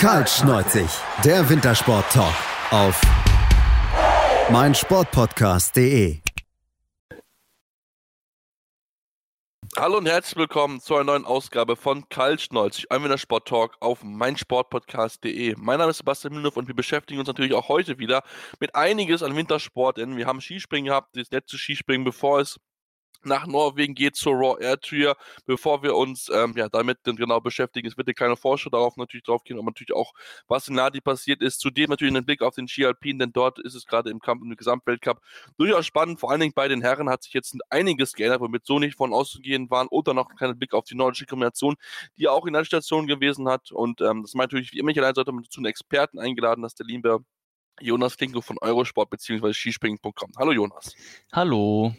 Kaltschneuzig, der Wintersport-Talk auf meinsportpodcast.de. Hallo und herzlich willkommen zu einer neuen Ausgabe von Kaltschneuzig, ein Wintersport-Talk auf meinsportpodcast.de. Mein Name ist Sebastian Mühlenhoff und wir beschäftigen uns natürlich auch heute wieder mit einiges an Wintersport, denn wir haben Skispringen gehabt, das letzte Skispringen, bevor es nach Norwegen geht zur Raw Air Tour. Bevor wir uns ähm, ja, damit dann genau beschäftigen, es wird eine kleine Vorschau darauf natürlich drauf gehen, aber natürlich auch, was in Nadi passiert ist. Zudem natürlich einen Blick auf den Ski Alpin, denn dort ist es gerade im Kampf im Gesamtweltcup durchaus spannend. Vor allen Dingen bei den Herren hat sich jetzt einiges geändert, womit so nicht von auszugehen waren. Oder noch ein kleiner Blick auf die nordische Kombination, die auch in der Station gewesen hat. Und ähm, das meint natürlich wie immer, ich allein sollte man dazu einen Experten eingeladen, dass der liebe Jonas Klinko von Eurosport bzw. Skispringen.com. Hallo Jonas. Hallo.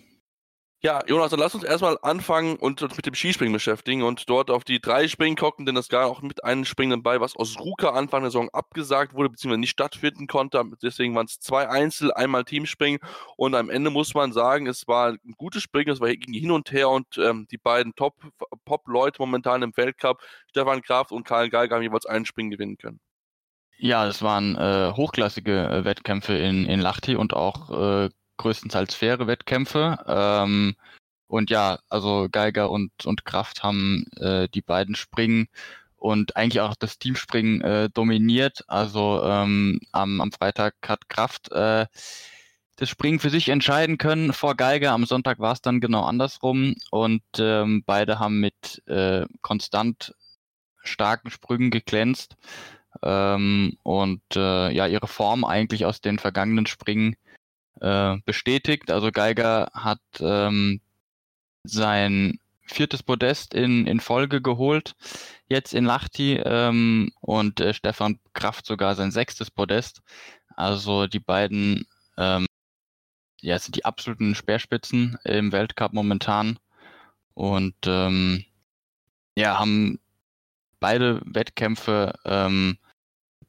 Ja, Jonas, dann lass uns erstmal anfangen und uns mit dem Skispringen beschäftigen und dort auf die drei Springen gucken, denn es gab auch mit einem Springen dabei, was aus Ruka Anfang der Saison abgesagt wurde, beziehungsweise nicht stattfinden konnte. Deswegen waren es zwei Einzel, einmal Teamspringen und am Ende muss man sagen, es war ein gutes Springen, es war ging hin und her und ähm, die beiden Top-Leute Top momentan im Weltcup, Stefan Kraft und Karl Geiger, haben jeweils einen Springen gewinnen können. Ja, das waren äh, hochklassige äh, Wettkämpfe in, in Lahti und auch äh, größtenteils faire Wettkämpfe. Ähm, und ja, also Geiger und, und Kraft haben äh, die beiden Springen und eigentlich auch das Teamspringen äh, dominiert. Also ähm, am, am Freitag hat Kraft äh, das Springen für sich entscheiden können vor Geiger. Am Sonntag war es dann genau andersrum und ähm, beide haben mit äh, konstant starken Sprüngen geglänzt ähm, und äh, ja ihre Form eigentlich aus den vergangenen Springen äh, bestätigt. Also Geiger hat ähm, sein viertes Podest in, in Folge geholt, jetzt in Lahti ähm, und äh, Stefan Kraft sogar sein sechstes Podest. Also die beiden ähm, ja, sind die absoluten Speerspitzen im Weltcup momentan und ähm, ja, haben beide Wettkämpfe ähm,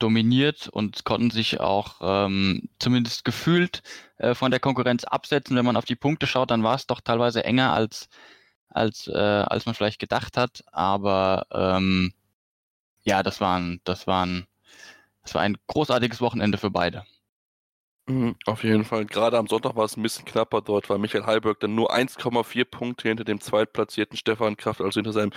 dominiert und konnten sich auch ähm, zumindest gefühlt äh, von der Konkurrenz absetzen. Wenn man auf die Punkte schaut, dann war es doch teilweise enger als, als, äh, als man vielleicht gedacht hat. Aber ähm, ja, das waren, das waren, das war ein großartiges Wochenende für beide. Mhm, auf jeden Fall. Gerade am Sonntag war es ein bisschen knapper dort, weil Michael Heilberg dann nur 1,4 Punkte hinter dem zweitplatzierten Stefan Kraft, also hinter seinem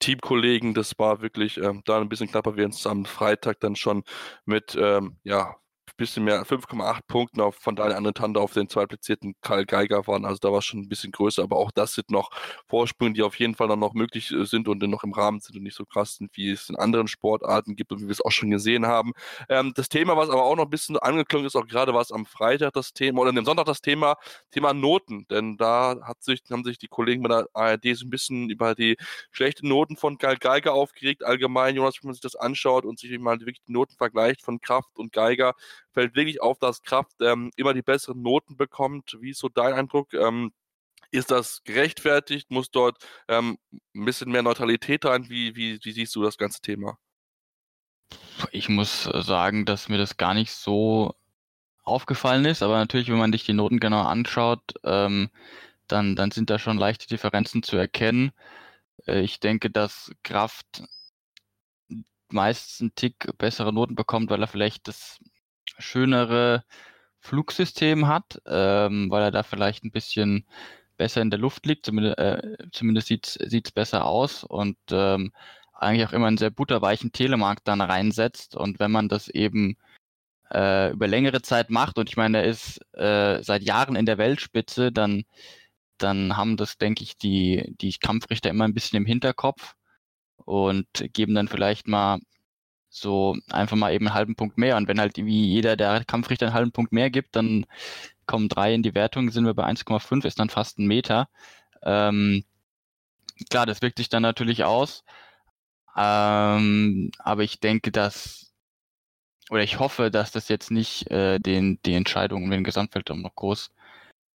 Teamkollegen. Das war wirklich ähm, da ein bisschen knapper, während es am Freitag dann schon mit ähm, ja, bisschen mehr, 5,8 Punkten auf, von Daniel Anretanda auf den zweitplatzierten Karl Geiger waren. Also da war es schon ein bisschen größer, aber auch das sind noch Vorsprünge, die auf jeden Fall dann noch möglich äh, sind und noch im Rahmen sind und nicht so krass sind, wie es in anderen Sportarten gibt und wie wir es auch schon gesehen haben. Ähm, das Thema, was aber auch noch ein bisschen angeklungen ist, auch gerade war es am Freitag das Thema oder am Sonntag das Thema, Thema Noten, denn da hat sich, haben sich die Kollegen bei der ARD so ein bisschen über die schlechten Noten von Karl Geiger aufgeregt. Allgemein, Jonas, wenn man sich das anschaut und sich mal wirklich die Noten vergleicht von Kraft und Geiger, fällt wirklich auf, dass Kraft ähm, immer die besseren Noten bekommt. Wie ist so dein Eindruck? Ähm, ist das gerechtfertigt? Muss dort ähm, ein bisschen mehr Neutralität rein? Wie, wie, wie siehst du das ganze Thema? Ich muss sagen, dass mir das gar nicht so aufgefallen ist, aber natürlich, wenn man sich die Noten genau anschaut, ähm, dann, dann sind da schon leichte Differenzen zu erkennen. Äh, ich denke, dass Kraft meistens einen Tick bessere Noten bekommt, weil er vielleicht das schönere Flugsystem hat, ähm, weil er da vielleicht ein bisschen besser in der Luft liegt, zumindest, äh, zumindest sieht es besser aus und ähm, eigentlich auch immer einen sehr butterweichen Telemarkt dann reinsetzt. Und wenn man das eben äh, über längere Zeit macht und ich meine, er ist äh, seit Jahren in der Weltspitze, dann, dann haben das, denke ich, die, die Kampfrichter immer ein bisschen im Hinterkopf und geben dann vielleicht mal so einfach mal eben einen halben Punkt mehr. Und wenn halt wie jeder der Kampfrichter einen halben Punkt mehr gibt, dann kommen drei in die Wertung, sind wir bei 1,5, ist dann fast ein Meter. Ähm, klar, das wirkt sich dann natürlich aus. Ähm, aber ich denke, dass, oder ich hoffe, dass das jetzt nicht äh, den, die Entscheidung um den Gesamtweltraum noch groß,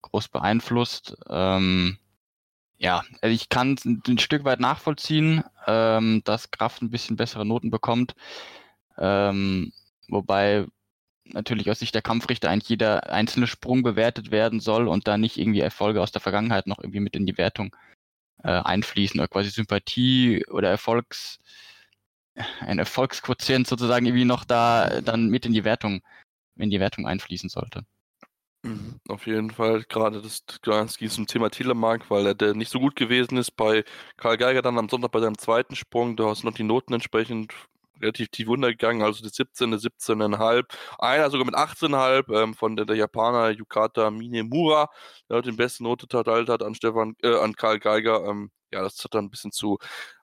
groß beeinflusst. Ähm, ja, also ich kann ein Stück weit nachvollziehen, ähm, dass Kraft ein bisschen bessere Noten bekommt. Ähm, wobei natürlich aus Sicht der Kampfrichter eigentlich jeder einzelne Sprung bewertet werden soll und da nicht irgendwie Erfolge aus der Vergangenheit noch irgendwie mit in die Wertung äh, einfließen oder quasi Sympathie oder Erfolgs ein Erfolgsquotient sozusagen irgendwie noch da dann mit in die Wertung, in die Wertung einfließen sollte. Mhm, auf jeden Fall, gerade das Ganski zum Thema Telemark, weil er nicht so gut gewesen ist bei Karl Geiger dann am Sonntag bei seinem zweiten Sprung, da hast noch die Noten entsprechend relativ tief runtergegangen, also die 17, 17,5, einer sogar mit 18,5 ähm, von der, der, Japaner Yukata Minemura, der den besten Note verteilt hat an Stefan, äh, an Karl Geiger. Ähm, ja, das hat dann ein bisschen zu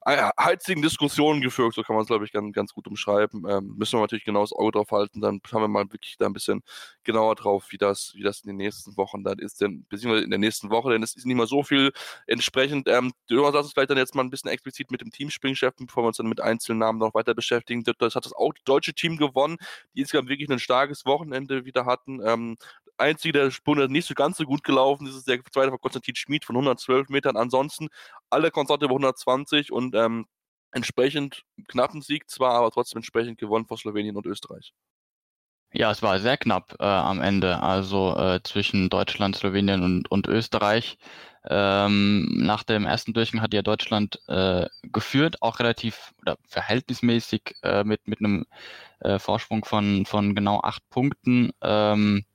äh, heizigen Diskussionen geführt, so kann man es, glaube ich, ganz, ganz gut umschreiben. Ähm, müssen wir natürlich genau das Auge drauf halten, dann haben wir mal wirklich da ein bisschen genauer drauf, wie das, wie das in den nächsten Wochen dann ist, denn, beziehungsweise in der nächsten Woche, denn es ist nicht mehr so viel entsprechend. Ähm, lass uns vielleicht dann jetzt mal ein bisschen explizit mit dem Teamspringchef, bevor wir uns dann mit einzelnen Namen noch weiter beschäftigen. Das hat das auch deutsche Team gewonnen, die insgesamt wirklich ein starkes Wochenende wieder hatten. Ähm, einzige, der Sprung der nicht so ganz so gut gelaufen ist, ist der zweite von Konstantin Schmid von 112 Metern. Ansonsten alle Konstante über 120 und ähm, entsprechend knappen Sieg zwar, aber trotzdem entsprechend gewonnen vor Slowenien und Österreich. Ja, es war sehr knapp äh, am Ende, also äh, zwischen Deutschland, Slowenien und, und Österreich. Ähm, nach dem ersten Durchgang hat ja Deutschland äh, geführt, auch relativ oder verhältnismäßig äh, mit, mit einem äh, Vorsprung von, von genau acht Punkten. Ähm,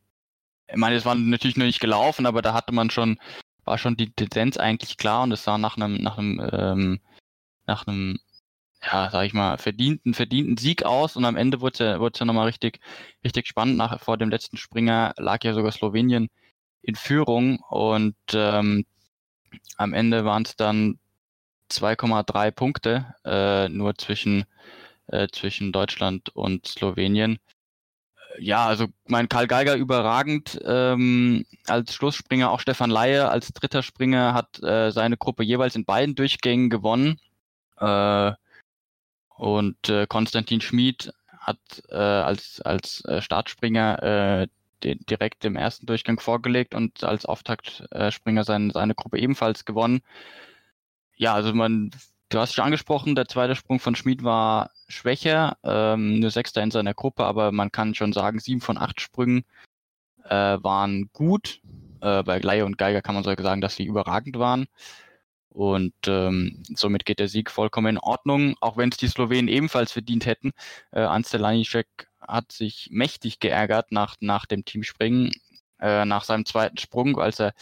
ich meine, es war natürlich noch nicht gelaufen, aber da hatte man schon, war schon die Tendenz eigentlich klar und es sah nach einem, nach einem, ähm, nach einem, ja, sag ich mal, verdienten, verdienten Sieg aus und am Ende wurde es ja, nochmal richtig, richtig spannend. Nach, vor dem letzten Springer lag ja sogar Slowenien in Führung und ähm, am Ende waren es dann 2,3 Punkte äh, nur zwischen, äh, zwischen Deutschland und Slowenien ja, also mein Karl Geiger überragend ähm, als Schlussspringer, auch Stefan Laie als dritter Springer hat äh, seine Gruppe jeweils in beiden Durchgängen gewonnen. Äh, und äh, Konstantin Schmid hat äh, als, als äh, Startspringer äh, den, direkt im ersten Durchgang vorgelegt und als Auftaktspringer seine, seine Gruppe ebenfalls gewonnen. Ja, also man, du hast schon angesprochen, der zweite Sprung von Schmid war schwächer, ähm, nur Sechster in seiner Gruppe, aber man kann schon sagen, sieben von acht Sprüngen äh, waren gut. Äh, bei Gleier und Geiger kann man sogar sagen, dass sie überragend waren. Und ähm, somit geht der Sieg vollkommen in Ordnung, auch wenn es die Slowenen ebenfalls verdient hätten. Äh, Ansel Lanicek hat sich mächtig geärgert nach, nach dem Teamspringen äh, nach seinem zweiten Sprung, als er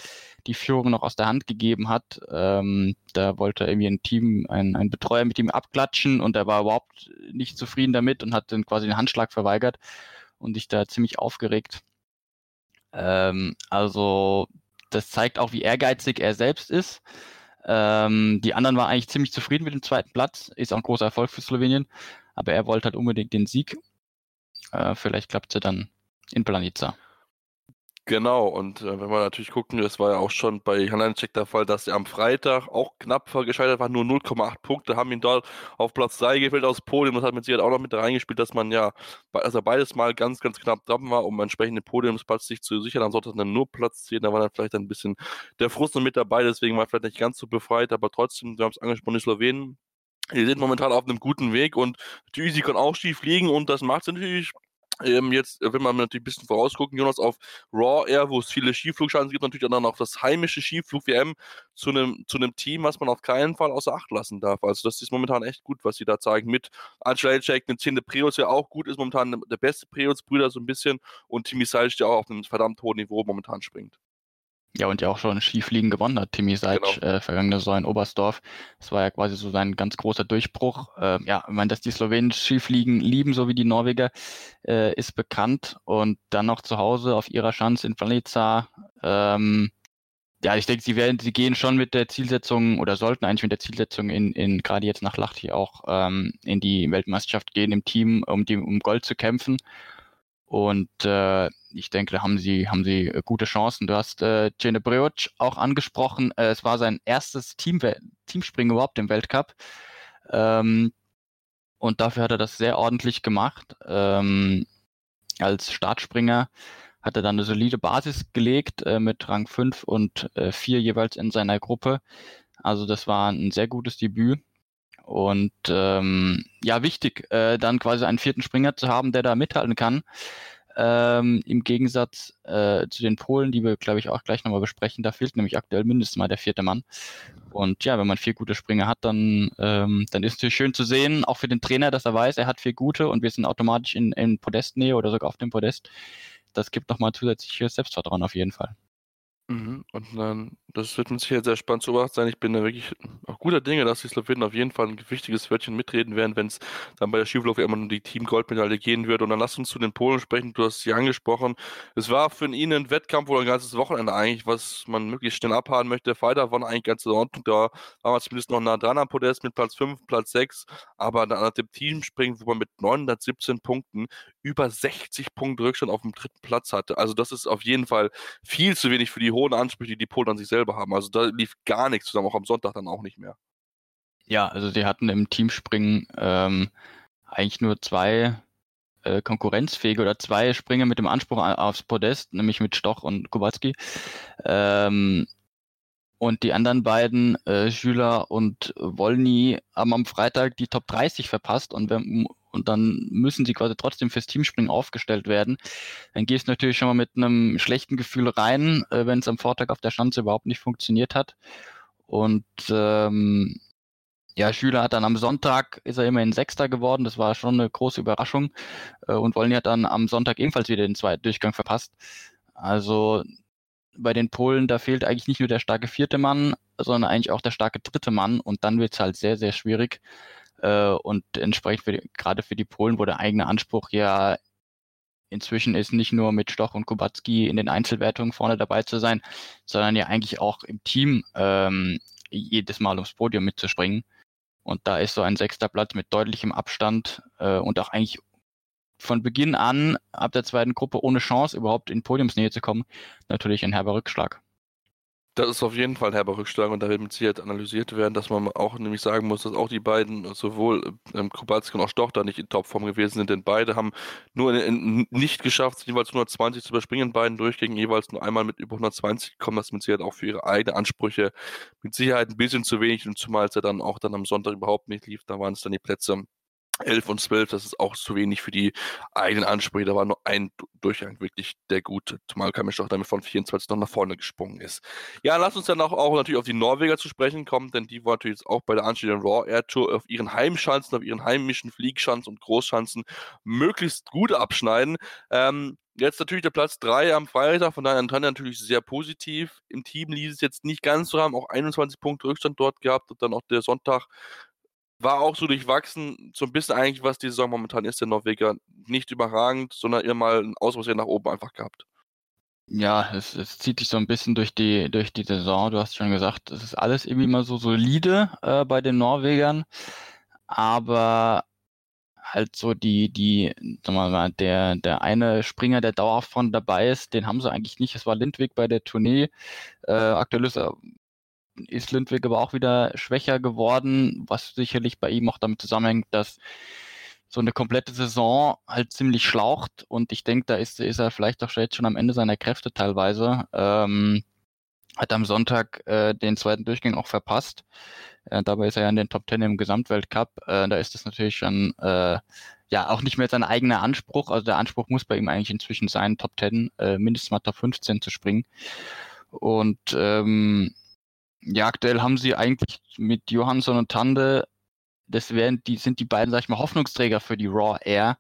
die Führung noch aus der Hand gegeben hat. Ähm, da wollte irgendwie ein Team, ein, ein Betreuer mit ihm abklatschen und er war überhaupt nicht zufrieden damit und hat dann quasi den Handschlag verweigert und sich da ziemlich aufgeregt. Ähm, also das zeigt auch, wie ehrgeizig er selbst ist. Ähm, die anderen waren eigentlich ziemlich zufrieden mit dem zweiten Platz. Ist auch ein großer Erfolg für Slowenien. Aber er wollte halt unbedingt den Sieg. Äh, vielleicht klappt es ja dann in Planica. Genau, und äh, wenn wir natürlich gucken, das war ja auch schon bei Hananchek der Fall, dass er am Freitag auch knapp gescheitert war, nur 0,8 Punkte, haben ihn dort auf Platz 3 gefällt aus Podium. Das hat mit Sicherheit auch noch mit reingespielt, dass man ja, also beides mal ganz, ganz knapp dran war, um entsprechend den Podiumsplatz sich zu sichern. Dann sollte dann nur Platz 10, da war dann vielleicht ein bisschen der Frust noch mit dabei, deswegen war er vielleicht nicht ganz so befreit, aber trotzdem, wir haben es angesprochen, die Slowenen, die sind momentan auf einem guten Weg und die Üsi kann auch schief liegen und das macht es natürlich ähm, jetzt, äh, wenn man natürlich ein bisschen vorausgucken, Jonas, auf Raw Air, wo es viele Skiflugchancen gibt, natürlich dann auch das heimische Skiflug-WM zu einem zu Team, was man auf keinen Fall außer Acht lassen darf. Also das ist momentan echt gut, was sie da zeigen. Mit Angelicek, eine 10. Preus, ja auch gut ist, momentan der beste Preus-Brüder so ein bisschen und Timmy Seilsch, der auch auf einem verdammt hohen Niveau momentan springt. Ja, und ja auch schon Skifliegen gewonnen hat, Timmy Seitsch, genau. äh, vergangene Saison in Oberstdorf. Das war ja quasi so sein ganz großer Durchbruch. Äh, ja, ich meine, dass die Slowenen Skifliegen lieben, so wie die Norweger, äh, ist bekannt. Und dann noch zu Hause auf ihrer Chance in Planica. Ähm, ja, ich denke, sie werden, sie gehen schon mit der Zielsetzung oder sollten eigentlich mit der Zielsetzung in, in gerade jetzt nach Lahti auch ähm, in die Weltmeisterschaft gehen im Team, um die um Gold zu kämpfen. Und äh, ich denke, da haben sie, haben sie äh, gute Chancen. Du hast äh, Cene Breoc auch angesprochen. Äh, es war sein erstes Team Teamspringen überhaupt im Weltcup. Ähm, und dafür hat er das sehr ordentlich gemacht. Ähm, als Startspringer hat er dann eine solide Basis gelegt äh, mit Rang 5 und äh, 4 jeweils in seiner Gruppe. Also das war ein sehr gutes Debüt. Und ähm, ja, wichtig, äh, dann quasi einen vierten Springer zu haben, der da mithalten kann. Ähm, Im Gegensatz äh, zu den Polen, die wir, glaube ich, auch gleich nochmal besprechen, da fehlt nämlich aktuell mindestens mal der vierte Mann. Und ja, wenn man vier gute Springer hat, dann, ähm, dann ist es natürlich schön zu sehen, auch für den Trainer, dass er weiß, er hat vier gute und wir sind automatisch in, in Podestnähe oder sogar auf dem Podest. Das gibt nochmal zusätzliches Selbstvertrauen auf jeden Fall. Mhm. Und dann, das wird mit Sicherheit sehr spannend zu beobachten sein. Ich bin da wirklich auch guter Dinge, dass die Slowenen auf jeden Fall ein wichtiges Wörtchen mitreden werden, wenn es dann bei der Skiflauf immer um die Team-Goldmedaille gehen wird. Und dann lass uns zu den Polen sprechen. Du hast sie angesprochen. Es war für ihn ein Wettkampf oder ein ganzes Wochenende eigentlich, was man möglichst schnell abhaken möchte. Freitag war eigentlich ganz in Ordnung. Da war man zumindest noch nah dran am Podest mit Platz 5, Platz 6. Aber dann an dem Team springen, wo man mit 917 Punkten über 60 Punkte Rückstand auf dem dritten Platz hatte. Also das ist auf jeden Fall viel zu wenig für die hohen Ansprüche, die die Polen an sich selber haben. Also da lief gar nichts zusammen, auch am Sonntag dann auch nicht mehr. Ja, also sie hatten im Teamspringen ähm, eigentlich nur zwei äh, konkurrenzfähige oder zwei Springer mit dem Anspruch aufs Podest, nämlich mit Stoch und Kowalski. Ähm, und die anderen beiden, äh, Schüler und Wolny, haben am Freitag die Top 30 verpasst und, wir, und dann müssen sie quasi trotzdem fürs Teamspringen aufgestellt werden. Dann gehst du natürlich schon mal mit einem schlechten Gefühl rein, äh, wenn es am Vortag auf der Schanze überhaupt nicht funktioniert hat. Und ähm, ja, Schüler hat dann am Sonntag, ist er immerhin Sechster geworden, das war schon eine große Überraschung. Äh, und Wolny hat dann am Sonntag ebenfalls wieder den zweiten Durchgang verpasst. Also bei den Polen, da fehlt eigentlich nicht nur der starke vierte Mann, sondern eigentlich auch der starke dritte Mann und dann wird es halt sehr, sehr schwierig. Äh, und entsprechend für die, gerade für die Polen, wo der eigene Anspruch ja inzwischen ist, nicht nur mit Stoch und Kubacki in den Einzelwertungen vorne dabei zu sein, sondern ja eigentlich auch im Team ähm, jedes Mal ums Podium mitzuspringen. Und da ist so ein sechster Platz mit deutlichem Abstand äh, und auch eigentlich von Beginn an ab der zweiten Gruppe ohne Chance überhaupt in Podiumsnähe zu kommen, natürlich ein herber Rückschlag. Das ist auf jeden Fall ein herber Rückschlag und da wird mit Sicherheit analysiert werden, dass man auch nämlich sagen muss, dass auch die beiden, sowohl ähm, Kubalski und auch Stoch, da nicht in Topform gewesen sind, denn beide haben nur in, in, nicht geschafft, jeweils 120 zu überspringen, beiden Durchgängen jeweils nur einmal mit über 120 gekommen, das mit Sicherheit auch für ihre eigenen Ansprüche mit Sicherheit ein bisschen zu wenig und zumal es ja dann auch dann am Sonntag überhaupt nicht lief, da waren es dann die Plätze 11 und 12, das ist auch zu wenig für die eigenen Ansprüche. Da war nur ein Durchgang wirklich der gute, zumal Kamisch auch damit von 24 noch nach vorne gesprungen ist. Ja, lass uns dann auch, auch natürlich auf die Norweger zu sprechen kommen, denn die wollen natürlich jetzt auch bei der anstehenden Raw Air Tour auf ihren Heimschanzen, auf ihren heimischen Fliegschanzen und Großschanzen möglichst gut abschneiden. Ähm, Jetzt natürlich der Platz 3 am Freitag, von daher Antonio natürlich sehr positiv. Im Team ließ es jetzt nicht ganz so haben, auch 21 Punkte Rückstand dort gehabt und dann auch der Sonntag war auch so durchwachsen, so ein bisschen eigentlich, was die Saison momentan ist, der Norweger. Nicht überragend, sondern immer mal ein Auswurf nach oben einfach gehabt. Ja, es, es, zieht sich so ein bisschen durch die, durch die Saison. Du hast schon gesagt, es ist alles irgendwie immer so solide äh, bei den Norwegern. Aber halt so die, die, wir mal, der, der eine Springer, der dauerhaft von dabei ist, den haben sie eigentlich nicht. Es war Lindwig bei der Tournee. Äh, aktuell ist er ist Lindwig aber auch wieder schwächer geworden, was sicherlich bei ihm auch damit zusammenhängt, dass so eine komplette Saison halt ziemlich schlaucht und ich denke, da ist, ist er vielleicht auch jetzt schon am Ende seiner Kräfte teilweise. Ähm, hat am Sonntag äh, den zweiten Durchgang auch verpasst. Äh, dabei ist er ja in den Top Ten im Gesamtweltcup. Äh, da ist es natürlich schon äh, ja auch nicht mehr sein eigener Anspruch. Also der Anspruch muss bei ihm eigentlich inzwischen sein, Top Ten, äh, mindestens mal Top 15 zu springen. Und ähm, ja, aktuell haben sie eigentlich mit Johansson und Tande, das wären, die sind die beiden, sag ich mal, Hoffnungsträger für die Raw Air,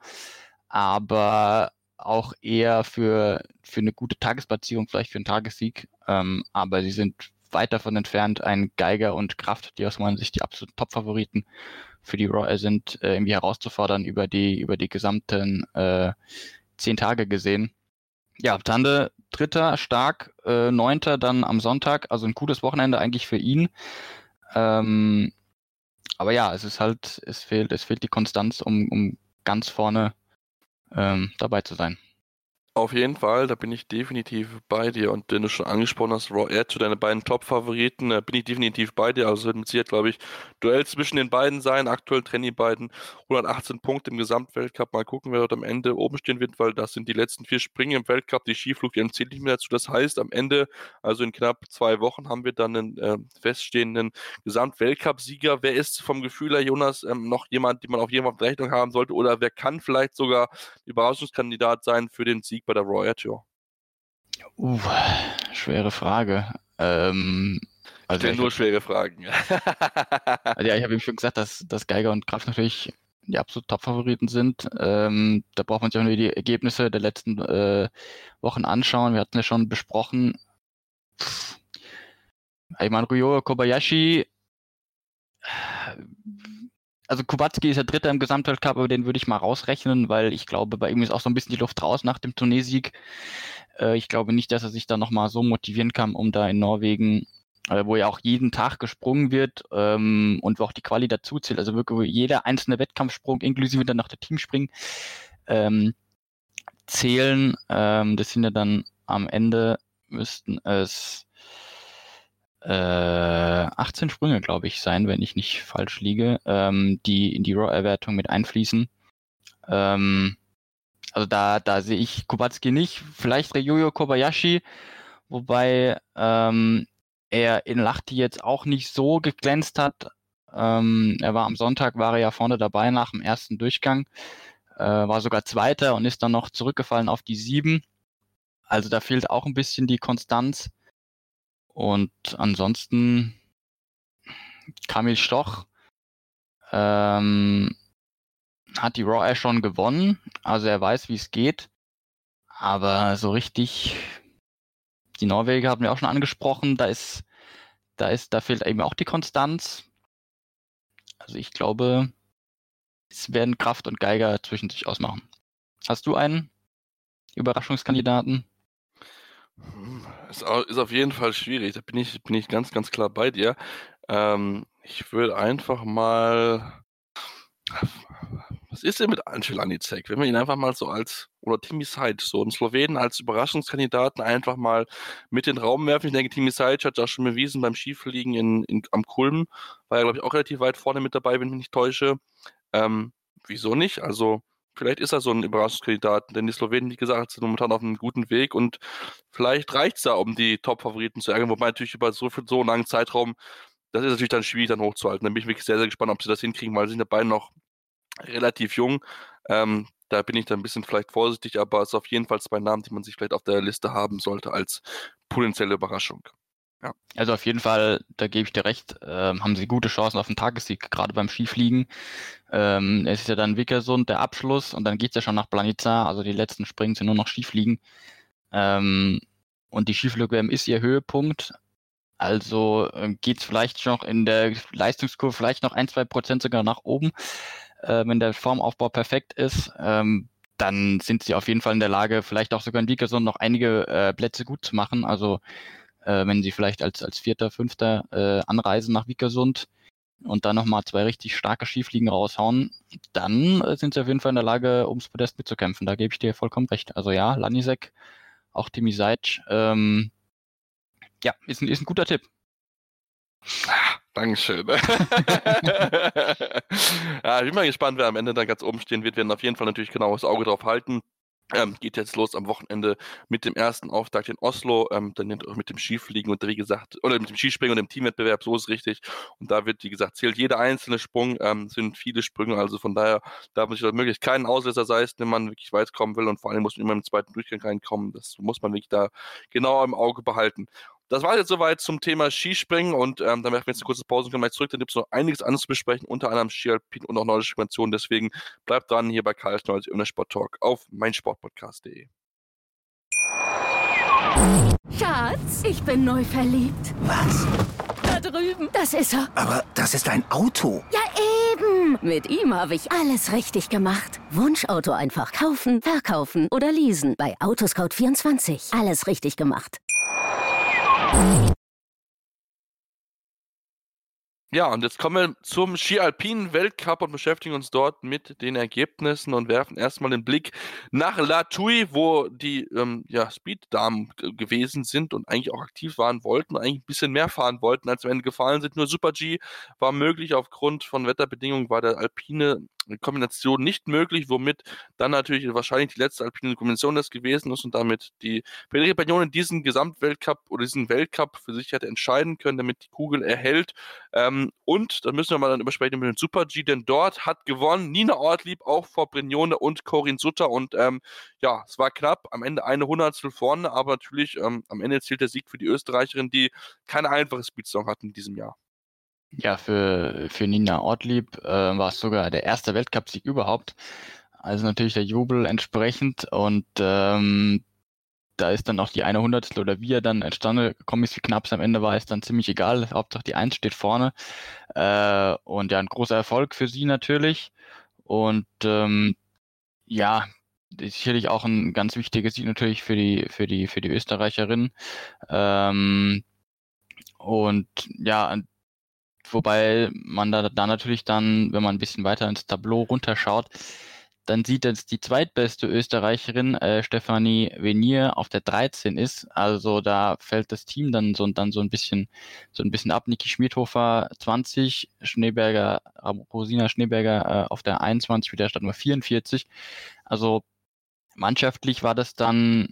aber auch eher für, für eine gute Tagesplatzierung, vielleicht für einen Tagessieg. Ähm, aber sie sind weit davon entfernt, ein Geiger und Kraft, die aus meiner Sicht die absoluten Top-Favoriten für die Raw Air sind, äh, irgendwie herauszufordern über die, über die gesamten äh, zehn Tage gesehen. Ja, Tande Dritter, stark, äh, Neunter dann am Sonntag, also ein gutes Wochenende eigentlich für ihn. Ähm, aber ja, es ist halt, es fehlt, es fehlt die Konstanz, um, um ganz vorne ähm, dabei zu sein. Auf jeden Fall, da bin ich definitiv bei dir. Und wenn du schon angesprochen hast, Raw Air zu deinen beiden Top-Favoriten, bin ich definitiv bei dir. Also wird mit Sicherheit, glaube ich, Duell zwischen den beiden sein. Aktuell trennen die beiden 118 Punkte im Gesamtweltcup. Mal gucken, wer dort am Ende oben stehen wird, weil das sind die letzten vier Springen im Weltcup. Die Skiflug, die zählt nicht mehr dazu. Das heißt, am Ende, also in knapp zwei Wochen, haben wir dann einen äh, feststehenden Gesamtweltcup-Sieger. Wer ist vom Gefühl her, Jonas, ähm, noch jemand, den man auf jeden Fall auf Rechnung haben sollte? Oder wer kann vielleicht sogar Überraschungskandidat sein für den Sieg? Sieg bei der Raw Tour? Uh, schwere Frage. Ähm, also ich nur schwere Fragen. also ja, ich habe eben schon gesagt, dass, dass Geiger und Kraft natürlich die absolut Top-Favoriten sind. Ähm, da braucht man sich auch nur die Ergebnisse der letzten äh, Wochen anschauen. Wir hatten ja schon besprochen. Ich meine, Ryo Kobayashi also Kubacki ist der Dritte im Gesamtweltcup, aber den würde ich mal rausrechnen, weil ich glaube, bei ihm ist auch so ein bisschen die Luft raus nach dem Turniersieg. Äh, ich glaube nicht, dass er sich da nochmal so motivieren kann, um da in Norwegen, äh, wo ja auch jeden Tag gesprungen wird ähm, und wo auch die Quali dazu zählt, also wirklich jeder einzelne Wettkampfsprung, inklusive dann noch der Teamspringen, ähm, zählen. Ähm, das sind ja dann am Ende müssten es äh, 18 Sprünge, glaube ich, sein, wenn ich nicht falsch liege, ähm, die in die Raw-Erwertung mit einfließen. Ähm, also da, da sehe ich Kubacki nicht, vielleicht Ryuyo Kobayashi, wobei ähm, er in Lachti jetzt auch nicht so geglänzt hat. Ähm, er war am Sonntag, war er ja vorne dabei nach dem ersten Durchgang, äh, war sogar Zweiter und ist dann noch zurückgefallen auf die sieben. Also da fehlt auch ein bisschen die Konstanz. Und ansonsten Kamil Stoch ähm, hat die Raw Air schon gewonnen, also er weiß, wie es geht. Aber so richtig, die Norweger haben wir auch schon angesprochen, da ist, da ist, da fehlt eben auch die Konstanz. Also ich glaube, es werden Kraft und Geiger zwischen sich ausmachen. Hast du einen Überraschungskandidaten? Ist, ist auf jeden Fall schwierig. Da bin ich, bin ich ganz, ganz klar bei dir. Ähm, ich würde einfach mal. Was ist denn mit Angel Anicek? Wenn wir ihn einfach mal so als, oder Timmy Seid, so einen Slowenen als Überraschungskandidaten einfach mal mit in den Raum werfen. Ich denke, Timmy Seid hat das schon bewiesen beim Skifliegen in, in, am Kulm. War ja, glaube ich, auch relativ weit vorne mit dabei, wenn ich mich nicht täusche. Ähm, wieso nicht? Also, Vielleicht ist er so ein Überraschungskandidat, denn die Slowenen, wie gesagt, sind momentan auf einem guten Weg und vielleicht reicht es da, um die Top-Favoriten zu ärgern, wobei natürlich über so, viel, so einen langen Zeitraum, das ist natürlich dann schwierig, dann hochzuhalten. Da bin ich wirklich sehr, sehr gespannt, ob sie das hinkriegen, weil sie sind dabei noch relativ jung. Ähm, da bin ich dann ein bisschen vielleicht vorsichtig, aber es ist auf jeden Fall zwei Namen, die man sich vielleicht auf der Liste haben sollte als potenzielle Überraschung. Ja. Also auf jeden Fall, da gebe ich dir recht, ähm, haben sie gute Chancen auf den Tagessieg, gerade beim Skifliegen. Ähm, es ist ja dann Wickersund der Abschluss und dann geht es ja schon nach Planica, also die letzten Springen sind nur noch Skifliegen. Ähm, und die Skiflug-WM ist ihr Höhepunkt. Also äh, geht es vielleicht noch in der Leistungskurve vielleicht noch ein, zwei Prozent sogar nach oben. Äh, wenn der Formaufbau perfekt ist, ähm, dann sind sie auf jeden Fall in der Lage, vielleicht auch sogar in Wickersund noch einige äh, Plätze gut zu machen. Also äh, wenn sie vielleicht als, als Vierter, Fünfter äh, anreisen nach Wickersund und dann nochmal zwei richtig starke Schiefliegen raushauen, dann äh, sind sie auf jeden Fall in der Lage, ums Podest mitzukämpfen. Da gebe ich dir vollkommen recht. Also ja, Lanisek, auch Timi Seitsch, ähm, ja, ist ein, ist ein guter Tipp. Ah, Dankeschön. ja, ich bin mal gespannt, wer am Ende dann ganz oben stehen wird. Wir werden auf jeden Fall natürlich genau das Auge drauf halten. Ähm, geht jetzt los am Wochenende mit dem ersten Auftakt in Oslo, ähm, dann mit dem Skifliegen und wie gesagt, oder mit dem Skispringen und dem Teamwettbewerb, so ist richtig. Und da wird, wie gesagt, zählt jeder einzelne Sprung, ähm, sind viele Sprünge, also von daher darf man sich da möglichst keinen Auslässer sei es, wenn man wirklich weit kommen will und vor allem muss man immer im zweiten Durchgang reinkommen. Das muss man wirklich da genau im Auge behalten. Das war jetzt soweit zum Thema Skispringen und ähm, dann machen wir jetzt eine kurze Pause und kommen gleich zurück. Dann gibt es noch einiges anderes zu besprechen, unter anderem Skialpin und auch nordische Dimensionen. Deswegen bleibt dran hier bei Karl Schnolz im Sport Talk auf meinsportpodcast.de. Schatz, ich bin neu verliebt. Was? Da drüben. Das ist er. Aber das ist ein Auto. Ja, eben. Mit ihm habe ich alles richtig gemacht. Wunschauto einfach kaufen, verkaufen oder leasen. Bei Autoscout24. Alles richtig gemacht. Ja, und jetzt kommen wir zum Ski-Alpinen Weltcup und beschäftigen uns dort mit den Ergebnissen und werfen erstmal den Blick nach La Tui, wo die ähm, ja, Speed-Damen gewesen sind und eigentlich auch aktiv waren wollten, eigentlich ein bisschen mehr fahren wollten, als am Ende gefallen sind. Nur Super G war möglich aufgrund von Wetterbedingungen, war der Alpine Kombination nicht möglich, womit dann natürlich wahrscheinlich die letzte alpine Kombination das gewesen ist und damit die Federica Bagnone diesen Gesamtweltcup oder diesen Weltcup für sich hätte entscheiden können, damit die Kugel erhält. Ähm, und da müssen wir mal dann übersprechen mit dem Super G, denn dort hat gewonnen Nina Ortlieb auch vor Brignone und Corinne Sutter und ähm, ja, es war knapp, am Ende eine Hundertstel vorne, aber natürlich ähm, am Ende zählt der Sieg für die Österreicherin, die keine einfache Speedsong hatten in diesem Jahr. Ja, für, für Nina Ortlieb äh, war es sogar der erste Weltcupsieg überhaupt. Also natürlich der Jubel entsprechend und ähm, da ist dann auch die eine Hundertstel oder wie er dann entstanden gekommen ist, wie knapp es am Ende war, ist dann ziemlich egal. Hauptsache die Eins steht vorne. Äh, und ja, ein großer Erfolg für sie natürlich. Und ähm, ja, sicherlich auch ein ganz wichtiges Sieg natürlich für die, für die, für die Österreicherin. Ähm, und ja, Wobei man da, da natürlich dann, wenn man ein bisschen weiter ins Tableau runterschaut, dann sieht, dass die zweitbeste Österreicherin äh, Stefanie Venier auf der 13 ist. Also da fällt das Team dann so, dann so ein bisschen so ein bisschen ab. Niki Schmidhofer 20, Schneeberger, Rosina Schneeberger äh, auf der 21 mit der Startnummer 44. Also mannschaftlich war das dann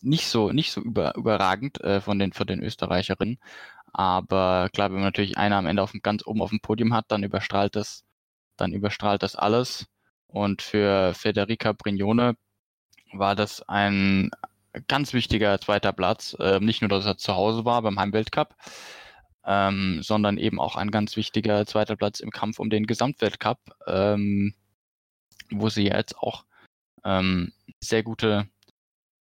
nicht so nicht so über, überragend äh, von den von den Österreicherinnen. Aber klar, wenn man natürlich einer am Ende auf dem, ganz oben auf dem Podium hat, dann überstrahlt das, dann überstrahlt das alles. Und für Federica Brignone war das ein ganz wichtiger zweiter Platz. Äh, nicht nur, dass er zu Hause war beim Heimweltcup, ähm, sondern eben auch ein ganz wichtiger zweiter Platz im Kampf um den Gesamtweltcup, ähm, wo sie jetzt auch ähm, sehr gute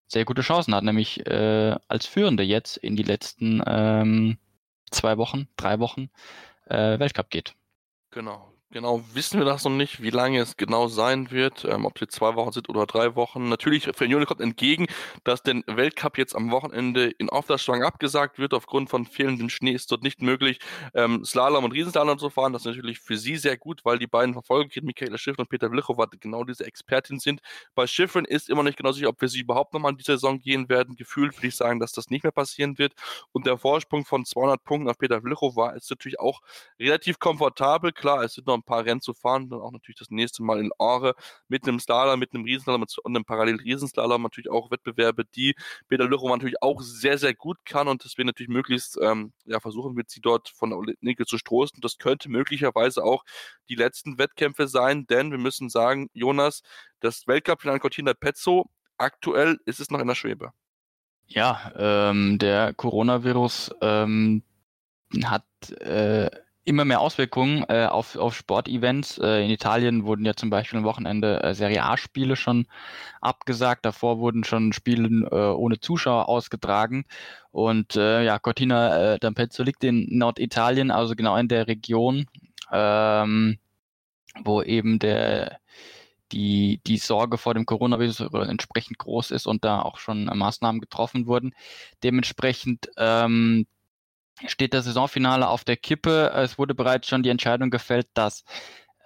sehr gute Chancen hat, nämlich äh, als Führende jetzt in die letzten ähm, zwei Wochen, drei Wochen äh, Weltcup geht. Genau. Genau, wissen wir das noch nicht, wie lange es genau sein wird, ähm, ob es zwei Wochen sind oder drei Wochen. Natürlich, für Union kommt entgegen, dass der Weltcup jetzt am Wochenende in Aufderschwang abgesagt wird. Aufgrund von fehlendem Schnee ist dort nicht möglich, ähm, Slalom und Riesenslalom zu fahren. Das ist natürlich für sie sehr gut, weil die beiden Verfolger, Michaela Schiff und Peter Vlichowa, genau diese Expertin sind. Bei Schiffern ist immer nicht genau sicher, ob wir sie überhaupt nochmal in die Saison gehen werden. Gefühlt würde ich sagen, dass das nicht mehr passieren wird. Und der Vorsprung von 200 Punkten auf Peter Vlichowa ist natürlich auch relativ komfortabel. Klar, es sind noch ein paar Rennen zu fahren. Dann auch natürlich das nächste Mal in Aare mit einem Slalom, mit einem Riesenslalom und einem Parallel-Riesenslalom. Natürlich auch Wettbewerbe, die Peter Lüchow natürlich auch sehr, sehr gut kann und wir natürlich möglichst ähm, ja, versuchen wird, sie dort von der Nicke zu stoßen. Das könnte möglicherweise auch die letzten Wettkämpfe sein, denn wir müssen sagen, Jonas, das Weltcup-Finale Cortina Pezzo, aktuell ist es noch in der Schwebe. Ja, ähm, der Coronavirus ähm, hat äh, immer mehr Auswirkungen äh, auf, auf Sportevents. Äh, in Italien wurden ja zum Beispiel am Wochenende äh, Serie A-Spiele schon abgesagt. Davor wurden schon Spiele äh, ohne Zuschauer ausgetragen. Und äh, ja, Cortina äh, d'Ampezzo liegt in Norditalien, also genau in der Region, ähm, wo eben der die, die Sorge vor dem Coronavirus entsprechend groß ist und da auch schon Maßnahmen getroffen wurden. Dementsprechend ähm, steht das Saisonfinale auf der Kippe. Es wurde bereits schon die Entscheidung gefällt, dass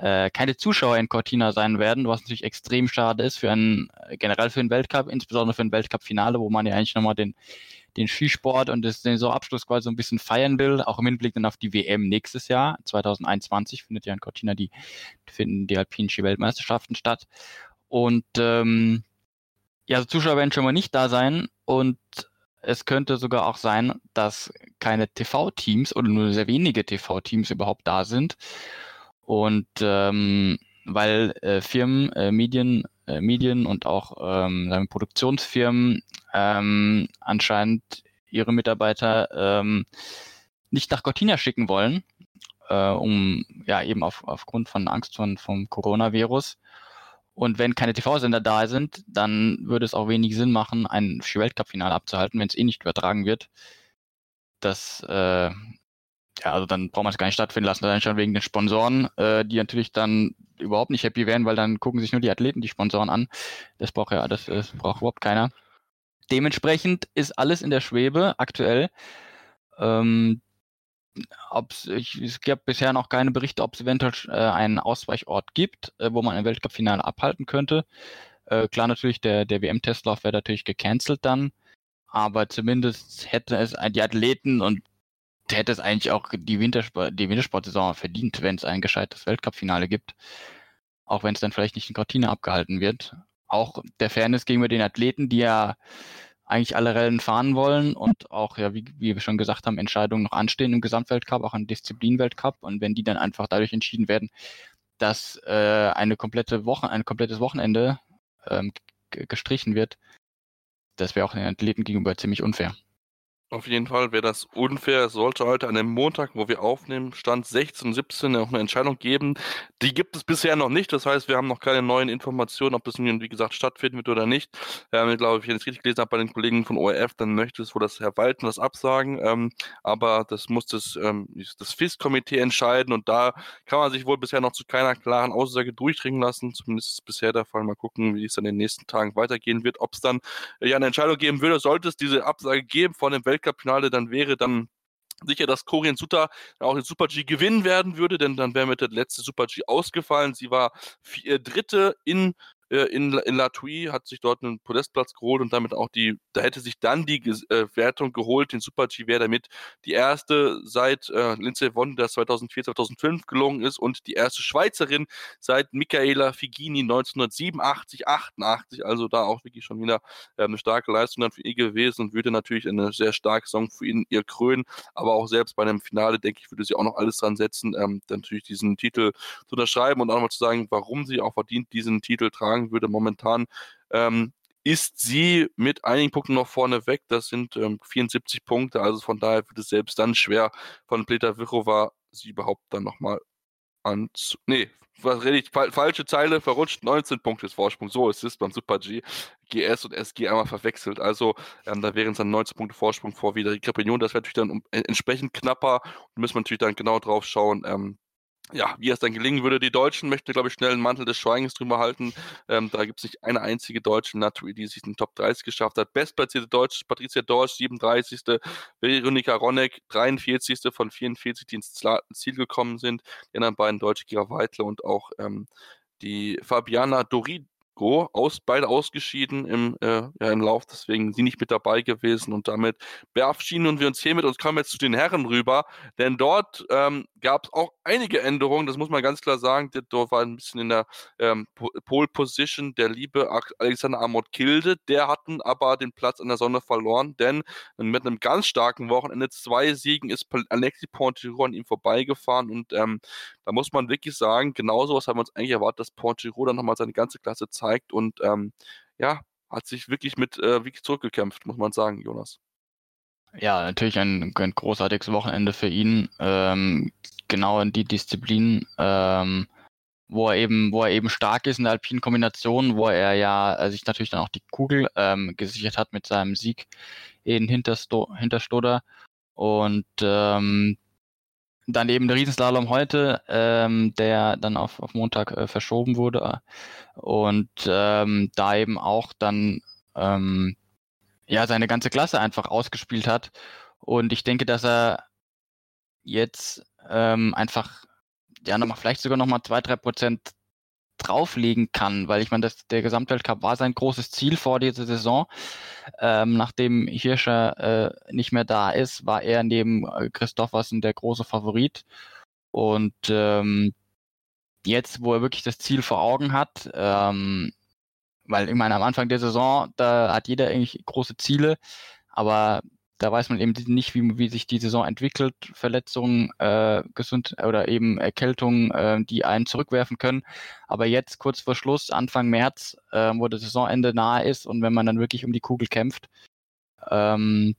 äh, keine Zuschauer in Cortina sein werden, was natürlich extrem schade ist für einen, äh, generell für einen Weltcup, insbesondere für ein Weltcup-Finale, wo man ja eigentlich nochmal den, den Skisport und das Saisonabschluss quasi so ein bisschen feiern will, auch im Hinblick dann auf die WM nächstes Jahr, 2021 findet ja in Cortina die, finden die alpinen Ski-Weltmeisterschaften statt. Und ähm, ja, also Zuschauer werden schon mal nicht da sein und es könnte sogar auch sein, dass keine TV-Teams oder nur sehr wenige TV-Teams überhaupt da sind. Und ähm, weil äh, Firmen, äh, Medien, äh, Medien und auch ähm, Produktionsfirmen ähm, anscheinend ihre Mitarbeiter ähm, nicht nach Cortina schicken wollen, äh, um ja eben auf, aufgrund von Angst von, vom Coronavirus. Und wenn keine TV-Sender da sind, dann würde es auch wenig Sinn machen, ein Ski-Weltcup-Finale abzuhalten, wenn es eh nicht übertragen wird. Das, äh, ja, also dann braucht man es gar nicht stattfinden lassen, dann schon wegen den Sponsoren, äh, die natürlich dann überhaupt nicht happy wären, weil dann gucken sich nur die Athleten die Sponsoren an. Das braucht ja, das, das braucht überhaupt keiner. Dementsprechend ist alles in der Schwebe aktuell. Ähm, ob's, es gab bisher noch keine Berichte, ob es eventuell äh, einen Ausweichort gibt, äh, wo man ein Weltcup-Finale abhalten könnte. Äh, klar, natürlich, der, der WM-Testlauf wäre natürlich gecancelt dann, aber zumindest hätte es die Athleten und hätte es eigentlich auch die, Wintersport, die Wintersportsaison verdient, wenn es ein gescheites Weltcup-Finale gibt. Auch wenn es dann vielleicht nicht in Cortina abgehalten wird. Auch der Fairness gegenüber den Athleten, die ja eigentlich alle Rennen fahren wollen und auch, ja, wie, wie wir schon gesagt haben, Entscheidungen noch anstehen im Gesamtweltcup, auch im Disziplinweltcup. Und wenn die dann einfach dadurch entschieden werden, dass äh, eine komplette Woche, ein komplettes Wochenende ähm, gestrichen wird, das wäre auch den Athleten gegenüber ziemlich unfair. Auf jeden Fall wäre das unfair. Es sollte heute an dem Montag, wo wir aufnehmen, Stand 16, 17 auch eine Entscheidung geben. Die gibt es bisher noch nicht. Das heißt, wir haben noch keine neuen Informationen, ob das nun, wie gesagt, stattfinden wird oder nicht. Ähm, ich glaube, wenn ich es richtig gelesen habe bei den Kollegen von ORF, dann möchte es wohl das Herr Walten das absagen. Ähm, aber das muss das, ähm, das FIS-Komitee entscheiden und da kann man sich wohl bisher noch zu keiner klaren Aussage durchdringen lassen. Zumindest ist bisher der Fall. Mal gucken, wie es dann in den nächsten Tagen weitergehen wird. Ob es dann äh, ja eine Entscheidung geben würde, sollte es diese Absage geben von dem Welt Weltcup-Finale, dann wäre dann sicher, dass Korien Sutter auch den Super G gewinnen werden würde, denn dann wäre mit der letzte Super G ausgefallen. Sie war vier, Dritte in äh, in, in La Tui, hat sich dort einen Podestplatz geholt und damit auch die, da hätte sich dann die äh, Wertung geholt, den Super G wäre damit die erste seit äh, Lindsay Vonn, das 2004, 2005 gelungen ist und die erste Schweizerin seit Michaela Figini 1987, 88, also da auch wirklich schon wieder äh, eine starke Leistung dann für ihr gewesen und würde natürlich eine sehr starke Saison für ihn ihr krönen, aber auch selbst bei einem Finale, denke ich, würde sie auch noch alles dran setzen, ähm, natürlich diesen Titel zu unterschreiben und auch nochmal zu sagen, warum sie auch verdient diesen Titel tragen sagen würde, momentan ähm, ist sie mit einigen Punkten noch vorne weg. Das sind ähm, 74 Punkte. Also von daher wird es selbst dann schwer von Peter Vichova sie überhaupt dann nochmal anzu. Nee, was rede ich? Fal falsche Zeile verrutscht. 19 Punkte ist Vorsprung. So ist es beim Super G. GS und SG einmal verwechselt. Also ähm, da wären es dann 19 Punkte Vorsprung vor wieder die Crepignon. Das wäre natürlich dann äh, entsprechend knapper. Und müssen wir natürlich dann genau drauf schauen, ähm, ja, wie es dann gelingen würde. Die Deutschen möchten, glaube ich, schnell einen Mantel des Schweigens drüber halten. Ähm, da gibt es nicht eine einzige Deutsche Naturi, die sich in den Top 30 geschafft hat. Bestplatzierte Deutsche, Patricia Dorsch, 37. Veronika Ronneck, 43. von 44, die ins Ziel gekommen sind. Die anderen beiden Deutsche, Kira Weitler und auch ähm, die Fabiana Dorid Go, aus, beide ausgeschieden im, äh, ja, im Lauf, deswegen sie nicht mit dabei gewesen und damit verabschieden wir uns hiermit und kommen jetzt zu den Herren rüber, denn dort ähm, gab es auch einige Änderungen, das muss man ganz klar sagen, dort war ein bisschen in der ähm, Pole Position. Der liebe Alexander Amott Kilde, der hatten aber den Platz an der Sonne verloren, denn mit einem ganz starken Wochenende, zwei Siegen, ist Alexi Pontiro an ihm vorbeigefahren und ähm, da muss man wirklich sagen, genauso was haben wir uns eigentlich erwartet, dass Pontiro dann nochmal seine ganze Klasse zeigt gezeigt und ähm, ja, hat sich wirklich mit äh, wirklich zurückgekämpft, muss man sagen, Jonas. Ja, natürlich ein, ein großartiges Wochenende für ihn. Ähm, genau in die Disziplin, ähm, wo er eben, wo er eben stark ist in der alpinen Kombination, wo er ja äh, sich natürlich dann auch die Kugel ähm, gesichert hat mit seinem Sieg in Hintersto Hinterstoder. Und ähm, dann eben der Riesenslalom heute, ähm, der dann auf, auf Montag äh, verschoben wurde. Und ähm, da eben auch dann ähm, ja seine ganze Klasse einfach ausgespielt hat. Und ich denke, dass er jetzt ähm, einfach ja nochmal vielleicht sogar nochmal zwei, drei Prozent drauflegen kann, weil ich meine, das, der Gesamtweltcup war sein großes Ziel vor dieser Saison. Ähm, nachdem Hirscher äh, nicht mehr da ist, war er neben äh, Christoffersen der große Favorit. Und ähm, jetzt, wo er wirklich das Ziel vor Augen hat, ähm, weil ich meine, am Anfang der Saison, da hat jeder eigentlich große Ziele, aber da weiß man eben nicht, wie, wie sich die Saison entwickelt, Verletzungen, äh, gesund oder eben Erkältungen, äh, die einen zurückwerfen können. Aber jetzt kurz vor Schluss, Anfang März, äh, wo das Saisonende nahe ist und wenn man dann wirklich um die Kugel kämpft ähm,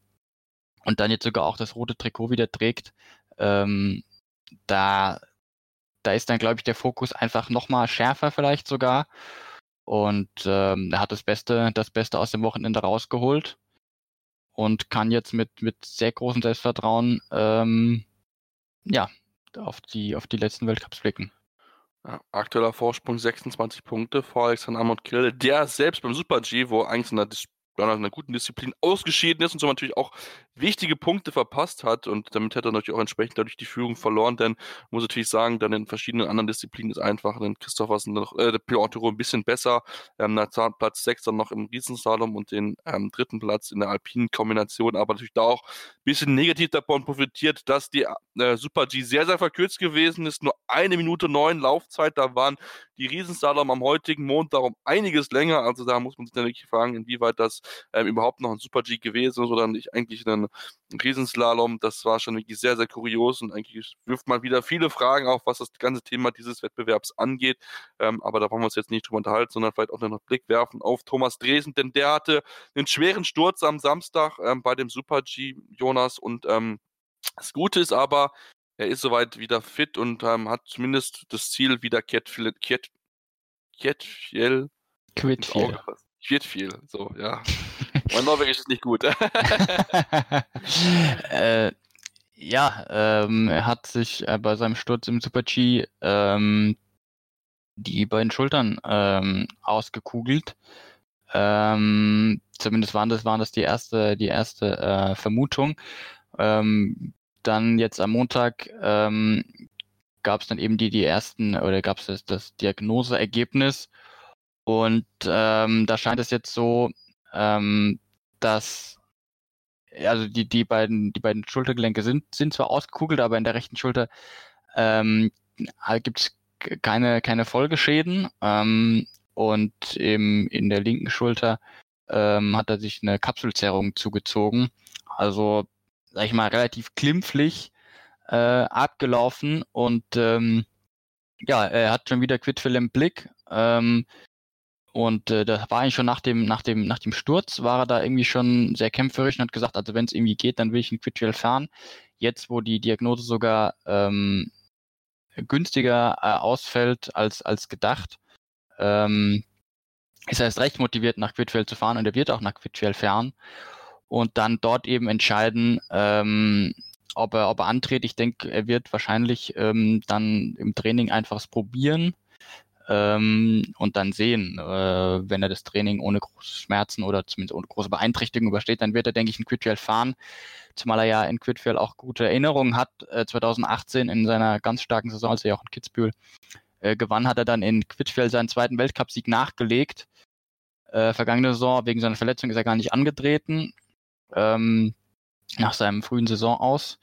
und dann jetzt sogar auch das rote Trikot wieder trägt, ähm, da, da ist dann, glaube ich, der Fokus einfach nochmal schärfer vielleicht sogar. Und ähm, er hat das Beste, das Beste aus dem Wochenende rausgeholt und kann jetzt mit, mit sehr großem Selbstvertrauen ähm, ja, auf die, auf die letzten Weltcups blicken. Ja, aktueller Vorsprung 26 Punkte vor Alexander Amont Kill, der selbst beim Super G, wo eigentlich in der in einer guten Disziplin ausgeschieden ist und so natürlich auch wichtige Punkte verpasst hat und damit hätte er natürlich auch entsprechend dadurch die Führung verloren, denn muss natürlich sagen, dann in verschiedenen anderen Disziplinen ist einfach dann Christophersen noch, äh, der Piotr ein bisschen besser, ähm, Platz 6 dann noch im Riesenslalom und den ähm, dritten Platz in der alpinen Kombination, aber natürlich da auch ein bisschen negativ davon profitiert, dass die äh, Super G sehr, sehr verkürzt gewesen ist, nur eine Minute neun Laufzeit, da waren die Riesenslalom am heutigen Montag um einiges länger, also da muss man sich dann wirklich fragen, inwieweit das ähm, überhaupt noch ein Super G gewesen ist oder nicht eigentlich ein, Riesenslalom. Das war schon wirklich sehr, sehr kurios und eigentlich wirft man wieder viele Fragen auf, was das ganze Thema dieses Wettbewerbs angeht. Ähm, aber da wollen wir uns jetzt nicht drüber unterhalten, sondern vielleicht auch noch einen Blick werfen auf Thomas Dresen, denn der hatte einen schweren Sturz am Samstag ähm, bei dem Super G, Jonas. Und ähm, das Gute ist aber, er ist soweit wieder fit und ähm, hat zumindest das Ziel, wieder Ketfjell Ket, Ketfjell Quidfiel. Quidfiel, so, ja. mein Norwegisch ist nicht gut. äh, ja, ähm, er hat sich äh, bei seinem Sturz im Super G ähm, die beiden Schultern ähm, ausgekugelt. Ähm, zumindest waren das, waren das die erste, die erste äh, Vermutung. Ähm, dann jetzt am Montag ähm, gab es dann eben die, die ersten oder gab es das, das Diagnoseergebnis und ähm, da scheint es jetzt so, ähm, dass also die, die beiden, die beiden Schultergelenke sind, sind zwar ausgekugelt, aber in der rechten Schulter ähm, gibt es keine, keine Folgeschäden. Ähm, und im, in der linken Schulter ähm, hat er sich eine Kapselzerrung zugezogen. Also, sag ich mal, relativ klimpflich äh, abgelaufen und ähm, ja, er hat schon wieder Quidfill im Blick. Ähm, und äh, das war eigentlich schon nach dem, nach dem, nach dem Sturz, war er da irgendwie schon sehr kämpferisch und hat gesagt, also wenn es irgendwie geht, dann will ich einen Quidfill fahren. Jetzt, wo die Diagnose sogar ähm, günstiger äh, ausfällt als, als gedacht, ähm, ist er erst recht motiviert, nach Quidfield zu fahren und er wird auch nach Quidfield fahren und dann dort eben entscheiden, ähm, ob er, ob er antritt. Ich denke, er wird wahrscheinlich ähm, dann im Training einfach probieren ähm, und dann sehen, äh, wenn er das Training ohne große Schmerzen oder zumindest ohne große Beeinträchtigung übersteht, dann wird er, denke ich, in Quidfield fahren. Zumal er ja in Quidfield auch gute Erinnerungen hat. Äh, 2018 in seiner ganz starken Saison, als er ja auch in Kitzbühel äh, gewann, hat er dann in Quidfield seinen zweiten Weltcupsieg nachgelegt. Äh, vergangene Saison wegen seiner Verletzung ist er gar nicht angetreten. Ähm, nach seinem frühen Saison aus.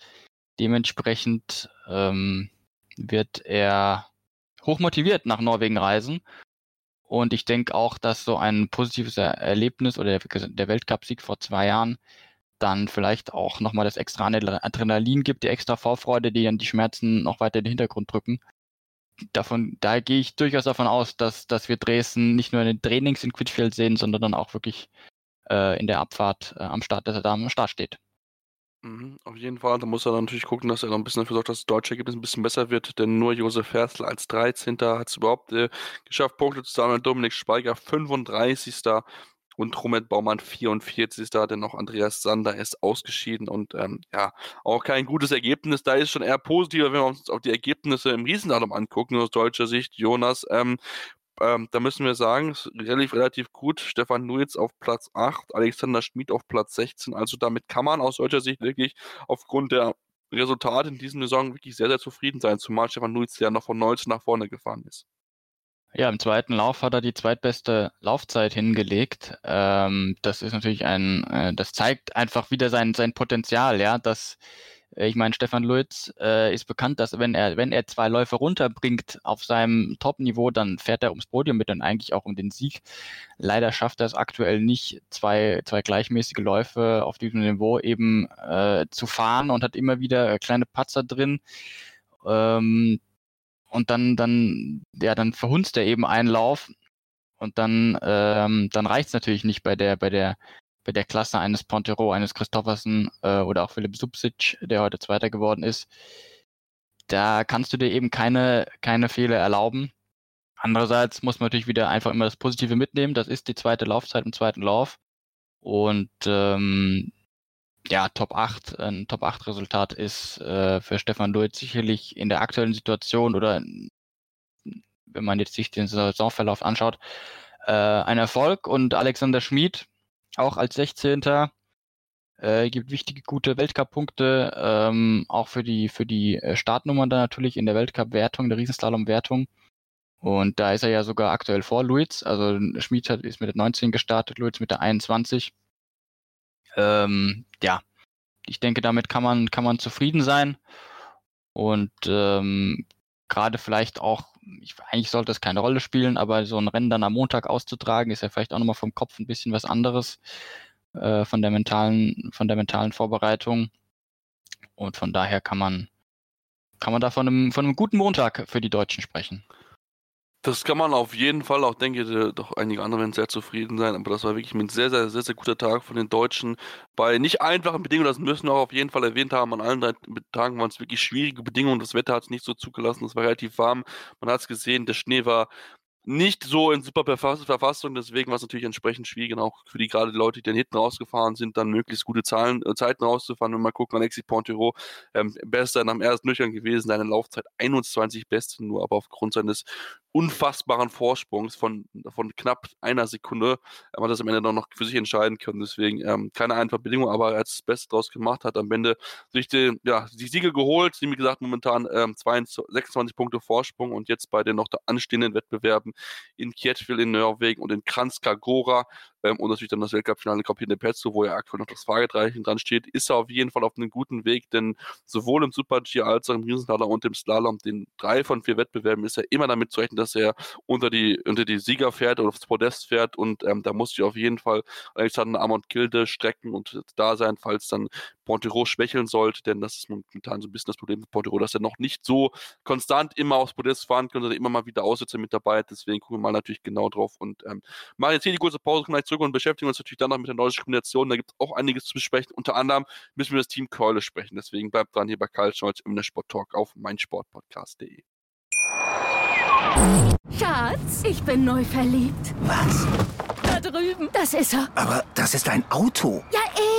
Dementsprechend ähm, wird er hochmotiviert nach Norwegen reisen. Und ich denke auch, dass so ein positives Erlebnis oder der, Weltcupsieg vor zwei Jahren dann vielleicht auch nochmal das extra Adrenalin gibt, die extra Vorfreude, die dann die Schmerzen noch weiter in den Hintergrund drücken. Davon, da gehe ich durchaus davon aus, dass, dass wir Dresden nicht nur in den Trainings in Quidfield sehen, sondern dann auch wirklich in der Abfahrt äh, am Start, dass er da am Start steht. Mhm, auf jeden Fall. Da muss er natürlich gucken, dass er noch ein bisschen dafür sorgt, dass das deutsche Ergebnis ein bisschen besser wird, denn nur Josef Herzl als 13. hat es überhaupt äh, geschafft, Punkte zu sammeln. Dominik Speiger 35. und Romet Baumann 44. Denn auch Andreas Sander ist ausgeschieden und ähm, ja, auch kein gutes Ergebnis. Da ist schon eher positiver, wenn wir uns auch die Ergebnisse im Riesendatum angucken, aus deutscher Sicht. Jonas, ähm, ähm, da müssen wir sagen, relativ, relativ gut. Stefan Nuitz auf Platz 8, Alexander Schmid auf Platz 16. Also damit kann man aus deutscher Sicht wirklich aufgrund der Resultate in diesem Saison wirklich sehr, sehr zufrieden sein, zumal Stefan Nuitz ja noch von 19 nach vorne gefahren ist. Ja, im zweiten Lauf hat er die zweitbeste Laufzeit hingelegt. Ähm, das ist natürlich ein, äh, das zeigt einfach wieder sein, sein Potenzial, ja, dass ich meine, Stefan Lutz äh, ist bekannt, dass wenn er, wenn er zwei Läufe runterbringt auf seinem Top-Niveau, dann fährt er ums Podium mit und eigentlich auch um den Sieg. Leider schafft er es aktuell nicht, zwei, zwei gleichmäßige Läufe auf diesem Niveau eben äh, zu fahren und hat immer wieder kleine Patzer drin. Ähm, und dann, dann, ja, dann verhunzt er eben einen Lauf und dann, ähm, dann reicht es natürlich nicht bei der, bei der bei der Klasse eines Pontero, eines Christoffersen äh, oder auch Philipp Subsic, der heute Zweiter geworden ist, da kannst du dir eben keine, keine Fehler erlauben. Andererseits muss man natürlich wieder einfach immer das Positive mitnehmen. Das ist die zweite Laufzeit im zweiten Lauf. Und ähm, ja, Top 8, ein Top 8 Resultat ist äh, für Stefan Luiz sicherlich in der aktuellen Situation oder wenn man jetzt sich den Saisonverlauf anschaut, äh, ein Erfolg. Und Alexander Schmid, auch als 16. Äh, gibt wichtige, gute Weltcup-Punkte, ähm, auch für die, für die äh, Startnummern dann natürlich in der Weltcup-Wertung, der Riesenslalom-Wertung. Und da ist er ja sogar aktuell vor Luiz. Also Schmid hat, ist mit der 19 gestartet, Luiz mit der 21. Ähm, ja, ich denke, damit kann man, kann man zufrieden sein. Und ähm, gerade vielleicht auch, ich, eigentlich sollte es keine Rolle spielen, aber so ein Rennen dann am Montag auszutragen, ist ja vielleicht auch nochmal vom Kopf ein bisschen was anderes äh, von der mentalen, von der mentalen Vorbereitung. Und von daher kann man, kann man da von einem, von einem guten Montag für die Deutschen sprechen. Das kann man auf jeden Fall, auch denke ich, doch einige andere werden sehr zufrieden sein, aber das war wirklich ein sehr, sehr, sehr, sehr guter Tag von den Deutschen. Bei nicht einfachen Bedingungen, das müssen wir auch auf jeden Fall erwähnt haben, an allen drei Tagen waren es wirklich schwierige Bedingungen, das Wetter hat es nicht so zugelassen, es war relativ warm, man hat es gesehen, der Schnee war nicht so in super Verfassung, deswegen war es natürlich entsprechend schwierig, auch für die gerade Leute, die dann hinten rausgefahren sind, dann möglichst gute Zahlen, äh, Zeiten rauszufahren. Wenn wir mal gucken, Alexis Pontero, ähm, bester nach dem ersten Durchgang gewesen, seine Laufzeit 21 Beste nur, aber aufgrund seines unfassbaren Vorsprungs von, von knapp einer Sekunde ähm, hat das am Ende noch für sich entscheiden können. Deswegen ähm, keine einfache Bedingung, aber er hat das Beste draus gemacht, hat am Ende sich die, ja, die Siege geholt. Wie gesagt, momentan ähm, 22, 26 Punkte Vorsprung und jetzt bei den noch anstehenden Wettbewerben in Kietville in Norwegen und in Kranjska-Gora ähm, und natürlich dann das Weltcup-Finale in Pezzo, wo ja aktuell noch das Fragezeichen dran steht, ist er auf jeden Fall auf einem guten Weg, denn sowohl im Super-G als auch im Riesenslalom und im Slalom, den drei von vier Wettbewerben, ist er immer damit zu rechnen, dass er unter die, unter die Sieger fährt oder aufs Podest fährt. Und ähm, da muss ich auf jeden Fall Alexander Amont Gilde strecken und da sein, falls dann Pontero schwächeln sollte, denn das ist momentan so ein bisschen das Problem mit Pontero, dass er noch nicht so konstant immer aufs Podest fahren kann, sondern immer mal wieder Aussätze mit dabei hat. Deswegen gucken wir mal natürlich genau drauf und ähm, machen jetzt hier die kurze Pause, kommen gleich zurück und beschäftigen uns natürlich dann noch mit der nordischen Kombination. Da gibt es auch einiges zu besprechen. Unter anderem müssen wir das Team Keule sprechen. Deswegen bleibt dran hier bei Karl Scholz im Sport Talk auf meinsportpodcast.de. Schatz, ich bin neu verliebt. Was? Da drüben. Das ist er. Aber das ist ein Auto. Ja,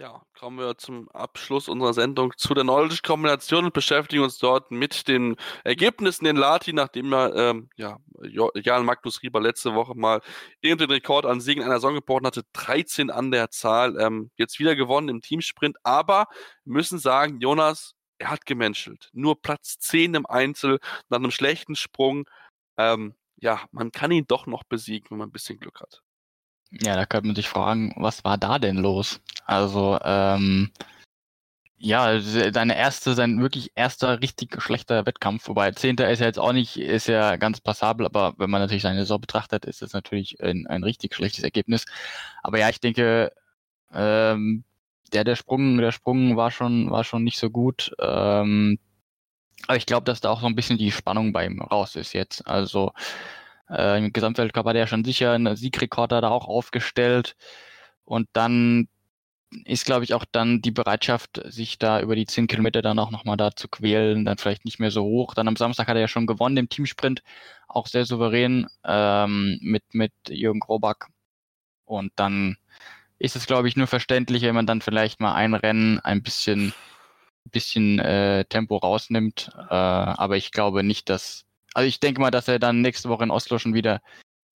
Ja, kommen wir zum Abschluss unserer Sendung zu der nordischen Kombination und beschäftigen uns dort mit den Ergebnissen in Lati, nachdem ja, ähm, ja Jan Magnus Rieber letzte Woche mal den Rekord an Siegen einer Saison gebrochen hatte, 13 an der Zahl, ähm, jetzt wieder gewonnen im Teamsprint, aber müssen sagen, Jonas, er hat gemenschelt. Nur Platz 10 im Einzel nach einem schlechten Sprung. Ähm, ja, man kann ihn doch noch besiegen, wenn man ein bisschen Glück hat. Ja, da könnte man sich fragen, was war da denn los? Also, ähm, ja, seine erste, sein wirklich erster richtig schlechter Wettkampf, wobei Zehnter ist ja jetzt auch nicht, ist ja ganz passabel, aber wenn man natürlich seine Saison betrachtet, ist das natürlich ein, ein richtig schlechtes Ergebnis. Aber ja, ich denke, ähm, der, der Sprung, der Sprung war schon, war schon nicht so gut. Ähm, aber ich glaube, dass da auch so ein bisschen die Spannung bei ihm raus ist jetzt. Also äh, Im Gesamtweltcup hat er schon sicher einen Siegrekorder da auch aufgestellt. Und dann ist, glaube ich, auch dann die Bereitschaft, sich da über die 10 Kilometer dann auch nochmal da zu quälen, dann vielleicht nicht mehr so hoch. Dann am Samstag hat er ja schon gewonnen im Teamsprint, auch sehr souverän ähm, mit, mit Jürgen Grobak. Und dann ist es, glaube ich, nur verständlich, wenn man dann vielleicht mal ein Rennen ein bisschen, bisschen äh, Tempo rausnimmt. Äh, aber ich glaube nicht, dass also ich denke mal, dass er dann nächste Woche in Oslo schon wieder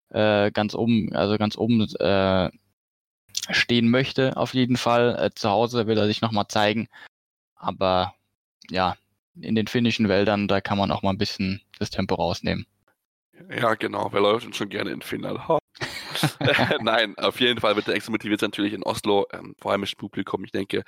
äh, ganz oben, also ganz oben äh, stehen möchte, auf jeden Fall. Äh, zu Hause will er sich nochmal zeigen. Aber ja, in den finnischen Wäldern, da kann man auch mal ein bisschen das Tempo rausnehmen. Ja, genau. Wer läuft denn schon gerne in Finnland? Nein, auf jeden Fall wird der extra motiviert natürlich in Oslo, ähm, vor allem mit Publikum. Ich denke,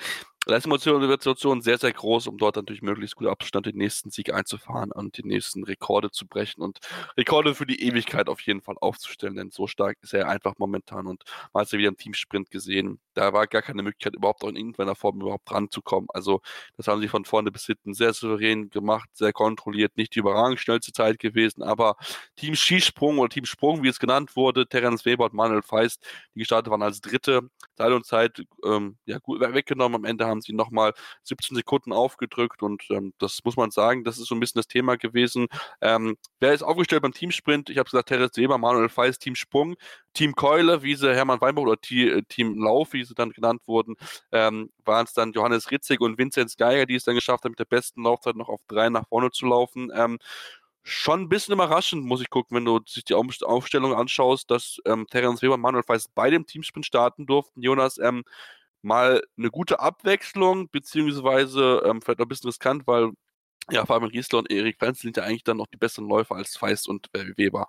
Leistungsmotivation sehr, sehr groß, um dort natürlich möglichst gut Abstand den nächsten Sieg einzufahren und die nächsten Rekorde zu brechen und Rekorde für die Ewigkeit auf jeden Fall aufzustellen, denn so stark ist er einfach momentan und man hat es ja wieder im Teamsprint gesehen, da war gar keine Möglichkeit, überhaupt auch in irgendeiner Form überhaupt ranzukommen. Also das haben sie von vorne bis hinten sehr souverän gemacht, sehr kontrolliert, nicht die überragend schnellste Zeit gewesen, aber Team Skisprung oder Team Sprung, wie es genannt wurde, Terence Weber und Manuel Feist, die gestartet waren als Dritte, Teil und Zeit ähm, ja, gut weggenommen, am Ende haben sie nochmal 17 Sekunden aufgedrückt und ähm, das muss man sagen, das ist so ein bisschen das Thema gewesen. Ähm, wer ist aufgestellt beim Teamsprint? Ich habe gesagt, Teres Weber, Manuel Feis, Team Sprung, Team Keule, wie sie Hermann Weinbach oder äh, Team Lauf, wie sie dann genannt wurden, ähm, waren es dann Johannes Ritzig und Vinzenz Geiger, die es dann geschafft haben, mit der besten Laufzeit noch auf drei nach vorne zu laufen. Ähm, schon ein bisschen überraschend, muss ich gucken, wenn du sich die Aufstellung anschaust, dass ähm, Terence Weber und Manuel Feist bei dem Teamsprint starten durften. Jonas, ähm, mal eine gute Abwechslung, beziehungsweise ähm, vielleicht auch ein bisschen riskant, weil ja, Fabian Riesler und Erik Frenz sind ja eigentlich dann noch die besseren Läufer als Feist und äh, Weber.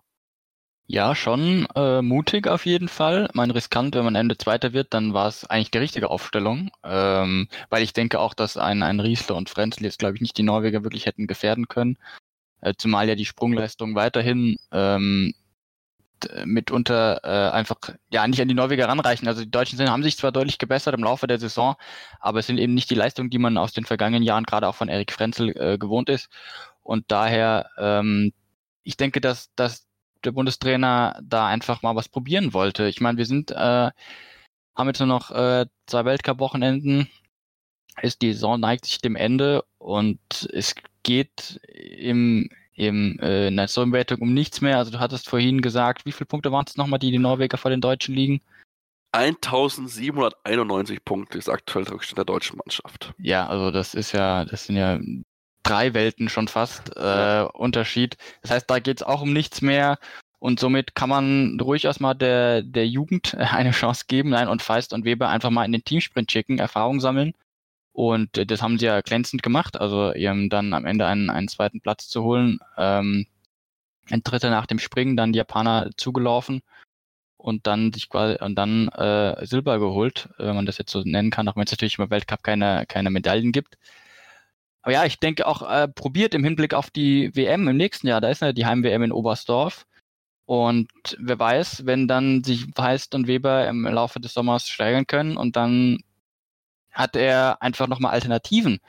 Ja, schon äh, mutig auf jeden Fall. Mein riskant, wenn man Ende Zweiter wird, dann war es eigentlich die richtige Aufstellung. Ähm, weil ich denke auch, dass ein, ein Riesler und Frenzel jetzt, glaube ich, nicht die Norweger wirklich hätten gefährden können. Äh, zumal ja die Sprungleistung weiterhin ähm, mitunter äh, einfach ja nicht an die Norweger ranreichen. Also die Deutschen sind, haben sich zwar deutlich gebessert im Laufe der Saison, aber es sind eben nicht die Leistungen, die man aus den vergangenen Jahren gerade auch von Erik Frenzel äh, gewohnt ist. Und daher, ähm, ich denke, dass, dass der Bundestrainer da einfach mal was probieren wollte. Ich meine, wir sind, äh, haben jetzt nur noch äh, zwei Weltcup-Wochenenden, ist die Saison neigt sich dem Ende und es geht im, im, äh, in der Saisonwertung um nichts mehr. Also du hattest vorhin gesagt, wie viele Punkte waren es nochmal, die die Norweger vor den Deutschen liegen? 1791 Punkte ist aktuell der Rückstand der deutschen Mannschaft. Ja, also das ist ja, das sind ja drei Welten schon fast äh, Unterschied. Das heißt, da geht es auch um nichts mehr. Und somit kann man durchaus mal der, der Jugend eine Chance geben, nein, und Feist und Weber einfach mal in den Teamsprint schicken, Erfahrung sammeln. Und äh, das haben sie ja glänzend gemacht, also ihrem dann am Ende einen, einen zweiten Platz zu holen. Ähm, ein dritter nach dem Springen, dann die Japaner zugelaufen und dann sich quasi und dann äh, Silber geholt, wenn man das jetzt so nennen kann, auch wenn es natürlich im Weltcup keine, keine Medaillen gibt. Aber ja, ich denke auch äh, probiert im Hinblick auf die WM im nächsten Jahr. Da ist ja die Heim-WM in Oberstdorf. Und wer weiß, wenn dann sich Heist und Weber im Laufe des Sommers steigern können und dann hat er einfach nochmal Alternativen.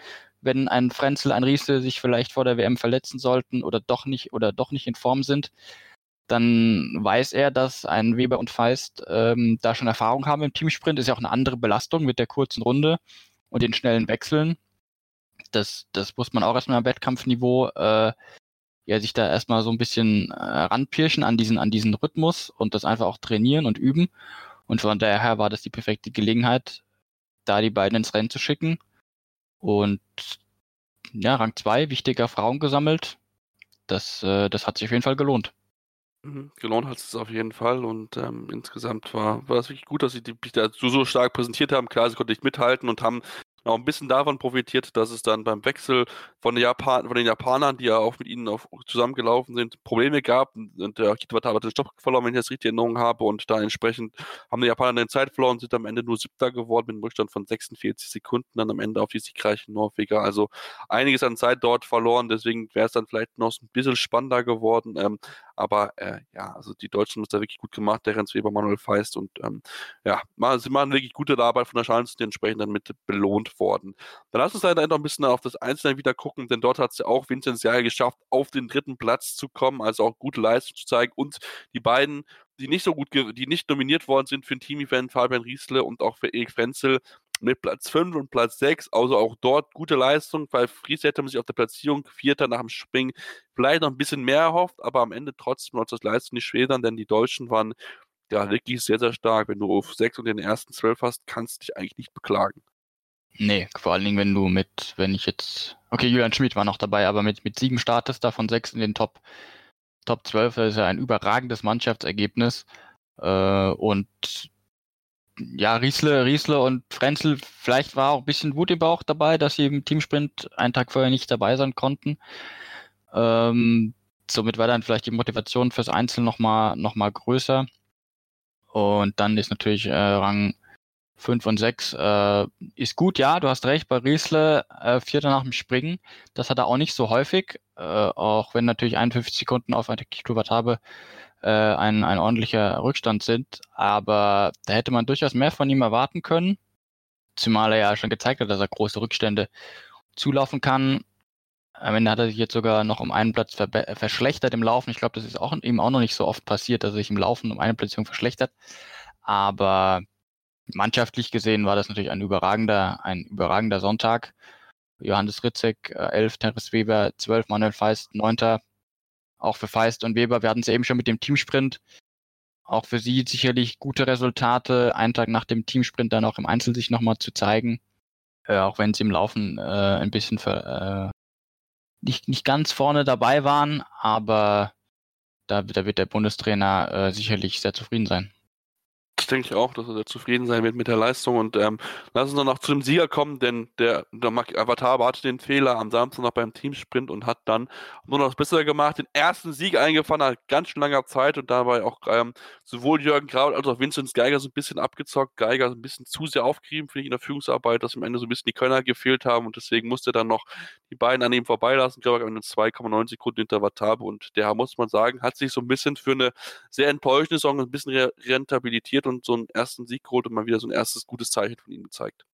Wenn ein Frenzel, ein Riese sich vielleicht vor der WM verletzen sollten oder doch nicht oder doch nicht in Form sind, dann weiß er, dass ein Weber und Feist ähm, da schon Erfahrung haben im Teamsprint. Ist ja auch eine andere Belastung mit der kurzen Runde und den schnellen Wechseln. Das, das muss man auch erstmal am Wettkampfniveau äh, ja, sich da erstmal so ein bisschen äh, ranpirschen an diesen, an diesen Rhythmus und das einfach auch trainieren und üben. Und von daher war das die perfekte Gelegenheit, da die beiden ins Rennen zu schicken. Und ja, Rang 2, wichtiger Frauen gesammelt. Das, äh, das hat sich auf jeden Fall gelohnt. Mhm, gelohnt hat es auf jeden Fall und ähm, insgesamt war, war es wirklich gut, dass sie sich da so, so stark präsentiert haben. Klar, sie konnten nicht mithalten und haben auch ein bisschen davon profitiert, dass es dann beim Wechsel von, Japan von den Japanern, die ja auch mit ihnen auf, zusammengelaufen sind, Probleme gab. Und der Kitawata hat den Stopp verloren, wenn ich das richtig in Erinnerung habe. Und da entsprechend haben die Japaner den Zeit verloren sind am Ende nur siebter geworden mit einem Rückstand von 46 Sekunden dann am Ende auf die siegreichen Norweger. Also einiges an Zeit dort verloren. Deswegen wäre es dann vielleicht noch ein bisschen spannender geworden. Ähm, aber äh, ja, also die Deutschen haben es da wirklich gut gemacht, der Renz Weber, Manuel Feist und ähm, ja, sie machen wirklich gute Arbeit von der Chance, die entsprechend dann mit belohnt worden. Dann lass uns leider noch ein bisschen auf das Einzelne wieder gucken, denn dort hat es ja auch Vinzenz Jahre geschafft, auf den dritten Platz zu kommen, also auch gute Leistung zu zeigen und die beiden die nicht so gut, die nicht nominiert worden sind für ein Team-Event, Fabian Riesle und auch für Erik Frenzel, mit Platz 5 und Platz 6, also auch dort gute Leistung, weil Fries hätte man sich auf der Platzierung Vierter nach dem Springen vielleicht noch ein bisschen mehr erhofft, aber am Ende trotzdem noch das Leistung nicht schwedern, denn die Deutschen waren ja wirklich sehr, sehr stark. Wenn du auf 6 und den ersten 12 hast, kannst du dich eigentlich nicht beklagen. Nee, vor allen Dingen, wenn du mit, wenn ich jetzt, okay, Julian Schmid war noch dabei, aber mit, mit sieben startest, davon sechs in den Top, Top 12, das ist ja ein überragendes Mannschaftsergebnis. Äh, und ja, Riesle, Riesle und Frenzel, vielleicht war auch ein bisschen Wut im Bauch dabei, dass sie im Teamsprint einen Tag vorher nicht dabei sein konnten. Ähm, somit war dann vielleicht die Motivation fürs Einzel nochmal noch mal größer. Und dann ist natürlich äh, Rang 5 und 6 äh, ist gut, ja, du hast recht, bei Riesle äh, Vierter nach dem Springen. Das hat er auch nicht so häufig, äh, auch wenn natürlich 51 Sekunden auf Kilowatt habe äh, ein, ein ordentlicher Rückstand sind. Aber da hätte man durchaus mehr von ihm erwarten können. Zumal er ja schon gezeigt hat, dass er große Rückstände zulaufen kann. Am Ende hat er sich jetzt sogar noch um einen Platz verschlechtert im Laufen. Ich glaube, das ist auch ihm auch noch nicht so oft passiert, dass er sich im Laufen um eine Platzierung verschlechtert. Aber mannschaftlich gesehen war das natürlich ein überragender, ein überragender Sonntag. Johannes Ritzek, 11, Teres Weber, 12, Manuel Feist, 9. Auch für Feist und Weber, wir hatten es eben schon mit dem Teamsprint. Auch für sie sicherlich gute Resultate, einen Tag nach dem Teamsprint dann auch im Einzel sich nochmal zu zeigen. Äh, auch wenn sie im Laufen äh, ein bisschen für, äh, nicht, nicht ganz vorne dabei waren, aber da, da wird der Bundestrainer äh, sicherlich sehr zufrieden sein. Das denke ich auch, dass er sehr zufrieden sein wird mit der Leistung. Und ähm, lass uns dann noch zu dem Sieger kommen, denn der, der Avatar hatte den Fehler am Samstag noch beim Teamsprint und hat dann nur noch das Bessere gemacht, den ersten Sieg eingefahren nach ganz schön langer Zeit und dabei auch ähm, sowohl Jürgen Graul als auch Vincent Geiger so ein bisschen abgezockt. Geiger so ein bisschen zu sehr aufgerieben, finde ich, in der Führungsarbeit, dass am Ende so ein bisschen die Kölner gefehlt haben und deswegen musste er dann noch die beiden an ihm vorbeilassen. Ich glaube, am Ende 2,9 Sekunden hinter Wataba und der, muss man sagen, hat sich so ein bisschen für eine sehr enttäuschende Saison ein bisschen rentabilitiert und und so einen ersten Sieg geholt und mal wieder so ein erstes gutes Zeichen von ihm gezeigt.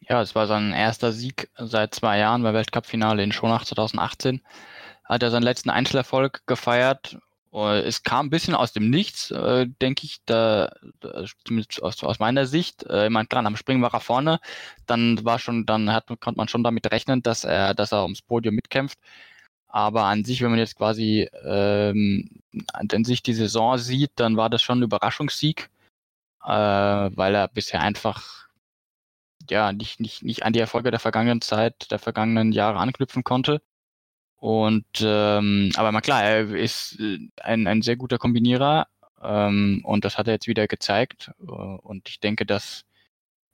Ja, es war sein erster Sieg seit zwei Jahren beim Weltcup-Finale in Schonach 2018. Hat er seinen letzten Einzelerfolg gefeiert. Äh, es kam ein bisschen aus dem Nichts, äh, denke ich, da, zumindest aus, aus, meiner Sicht. Äh, ich meine, klar, am Springen war er vorne. Dann war schon, dann hat, konnte man schon damit rechnen, dass er, dass er ums Podium mitkämpft. Aber an sich, wenn man jetzt quasi ähm, an sich die Saison sieht, dann war das schon ein Überraschungssieg äh, weil er bisher einfach ja nicht, nicht, nicht an die Erfolge der vergangenen Zeit, der vergangenen Jahre anknüpfen konnte. Und ähm, aber mal klar, er ist äh, ein, ein sehr guter Kombinierer ähm, und das hat er jetzt wieder gezeigt. Äh, und ich denke, dass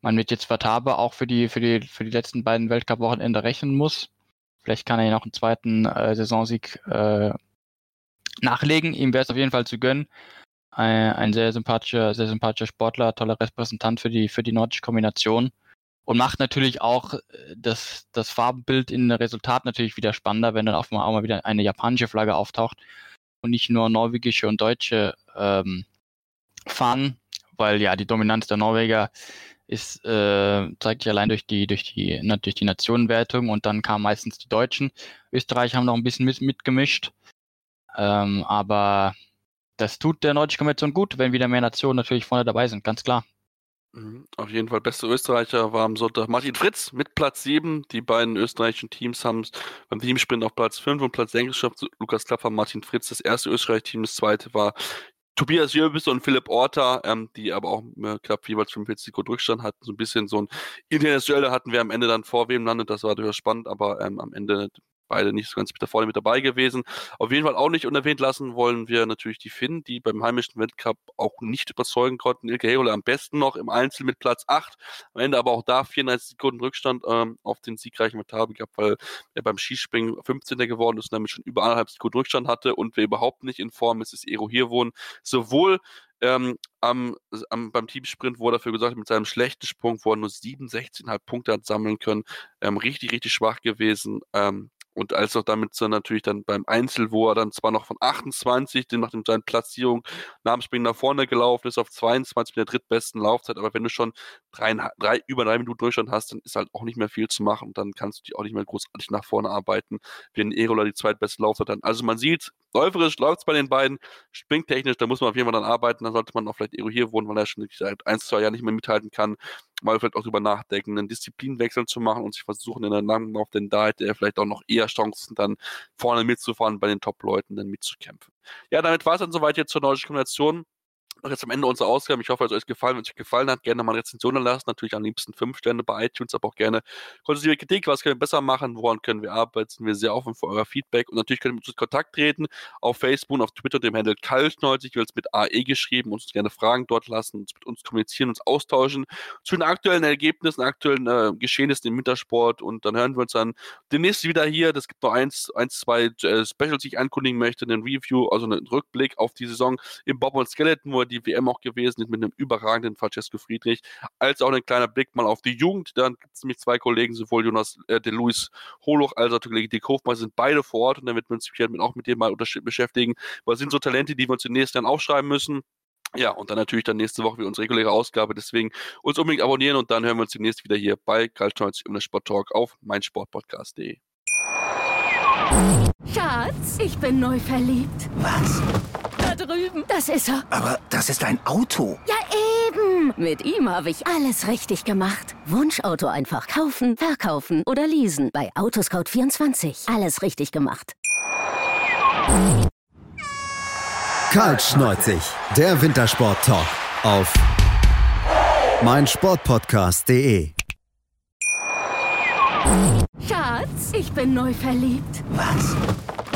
man mit jetzt Vatabe auch für die, für die, für die letzten beiden Weltcup-Wochenende rechnen muss. Vielleicht kann er ja noch einen zweiten äh, Saisonsieg äh, nachlegen. Ihm wäre es auf jeden Fall zu gönnen ein, ein sehr sympathischer, sehr sympathischer Sportler, toller Repräsentant für die, für die nordische Kombination. Und macht natürlich auch äh, das, das Farbenbild in Resultat natürlich wieder spannender, wenn dann auch mal, auch mal wieder eine japanische Flagge auftaucht. Und nicht nur norwegische und deutsche ähm, fahren, weil ja die Dominanz der Norweger ist äh, zeigt sich allein durch die durch die durch die Nationenwertung. Und dann kamen meistens die Deutschen. Österreich haben noch ein bisschen mit, mitgemischt, ähm, aber das tut der nordischen Konvention gut, wenn wieder mehr Nationen natürlich vorne dabei sind, ganz klar. Mhm. Auf jeden Fall, beste Österreicher war am Sonntag Martin Fritz mit Platz 7. Die beiden österreichischen Teams haben beim Teamsprint auf Platz 5 und Platz 6 geschafft. Lukas Klapper, Martin Fritz, das erste österreichische Team. Das zweite war Tobias Jöbis und Philipp Orta, ähm, die aber auch äh, knapp jeweils 45 Sekunden Rückstand hatten. So ein bisschen so ein internes Duell hatten wir am Ende dann vor wem landet. Das war durchaus spannend, aber ähm, am Ende beide nicht so ganz mit da vorne mit dabei gewesen. Auf jeden Fall auch nicht unerwähnt lassen wollen wir natürlich die Finnen, die beim heimischen Weltcup auch nicht überzeugen konnten. Ilke Herola am besten noch im Einzel mit Platz 8. Am Ende aber auch da 34 Sekunden Rückstand ähm, auf den siegreichen Metabe gehabt, weil er beim Skispringen 15. geworden ist und damit schon über anderthalb Sekunden Rückstand hatte und wer überhaupt nicht in Form ist, ist Ero Hirwohn. Sowohl ähm, am, am, beim Teamsprint wurde dafür gesagt, mit seinem schlechten Sprung, wo er nur 67,5 Punkte hat sammeln können, ähm, richtig, richtig schwach gewesen. Ähm, und als auch damit so natürlich dann beim Einzel, wo er dann zwar noch von 28, den nach dem seinen Platzierung nach dem Springen nach vorne gelaufen ist, auf 22 mit der drittbesten Laufzeit, aber wenn du schon drei, drei, über drei Minuten Durchstand hast, dann ist halt auch nicht mehr viel zu machen und dann kannst du dich auch nicht mehr großartig nach vorne arbeiten, wenn Erola die zweitbeste Laufzeit hat. Also man sieht, läuferisch läuft es bei den beiden, springtechnisch, da muss man auf jeden Fall dann arbeiten, da sollte man auch vielleicht Ero hier wohnen, weil er schon seit ein, zwei Jahren nicht mehr mithalten kann, mal vielleicht auch drüber nachdenken, einen Disziplinwechsel zu machen und sich versuchen, in der langen Lauf, denn da hätte er vielleicht auch noch eher Chancen, dann vorne mitzufahren, bei den Top-Leuten dann mitzukämpfen. Ja, damit war es dann soweit jetzt zur nordischen Kombination noch jetzt am Ende unserer Ausgabe. Ich hoffe, es hat euch gefallen. Wenn es euch gefallen hat, gerne mal eine Rezension lassen. Natürlich am liebsten fünf Sterne bei iTunes, aber auch gerne konstruktive Kritik. Was können wir besser machen? Woran können wir arbeiten? Sind wir sehr offen für euer Feedback. Und natürlich könnt ihr mit uns in Kontakt treten. Auf Facebook, auf Twitter, dem Handel Kalt90. Ich will es mit AE geschrieben. Uns gerne Fragen dort lassen, uns mit uns kommunizieren, uns austauschen zu den aktuellen Ergebnissen, aktuellen äh, Geschehnissen im Wintersport. Und dann hören wir uns dann demnächst wieder hier. Das gibt noch eins, eins zwei äh, Specials, die ich ankündigen möchte. Einen Review, also einen Rückblick auf die Saison im Bob und Skeleton, wo die WM auch gewesen ist mit einem überragenden Francesco Friedrich, als auch ein kleiner Blick mal auf die Jugend. Dann gibt es nämlich zwei Kollegen, sowohl Jonas äh, de Luis Holoch als auch der Dick Hofmann sind beide vor Ort und dann wird man sich mit, auch mit dem mal beschäftigen. Was sind so Talente, die wir uns den nächsten Jahren aufschreiben müssen? Ja, und dann natürlich dann nächste Woche wie unsere reguläre Ausgabe. Deswegen uns unbedingt abonnieren und dann hören wir uns demnächst wieder hier bei Karl 90 um den Sport Talk auf meinsportpodcast.de. Schatz, ich bin neu verliebt. Was? Drüben. Das ist er. Aber das ist ein Auto. Ja, eben. Mit ihm habe ich alles richtig gemacht. Wunschauto einfach kaufen, verkaufen oder leasen. Bei Autoscout24. Alles richtig gemacht. Kaltschneuzig, der Wintersport-Talk auf meinsportpodcast.de. Schatz, ich bin neu verliebt. Was?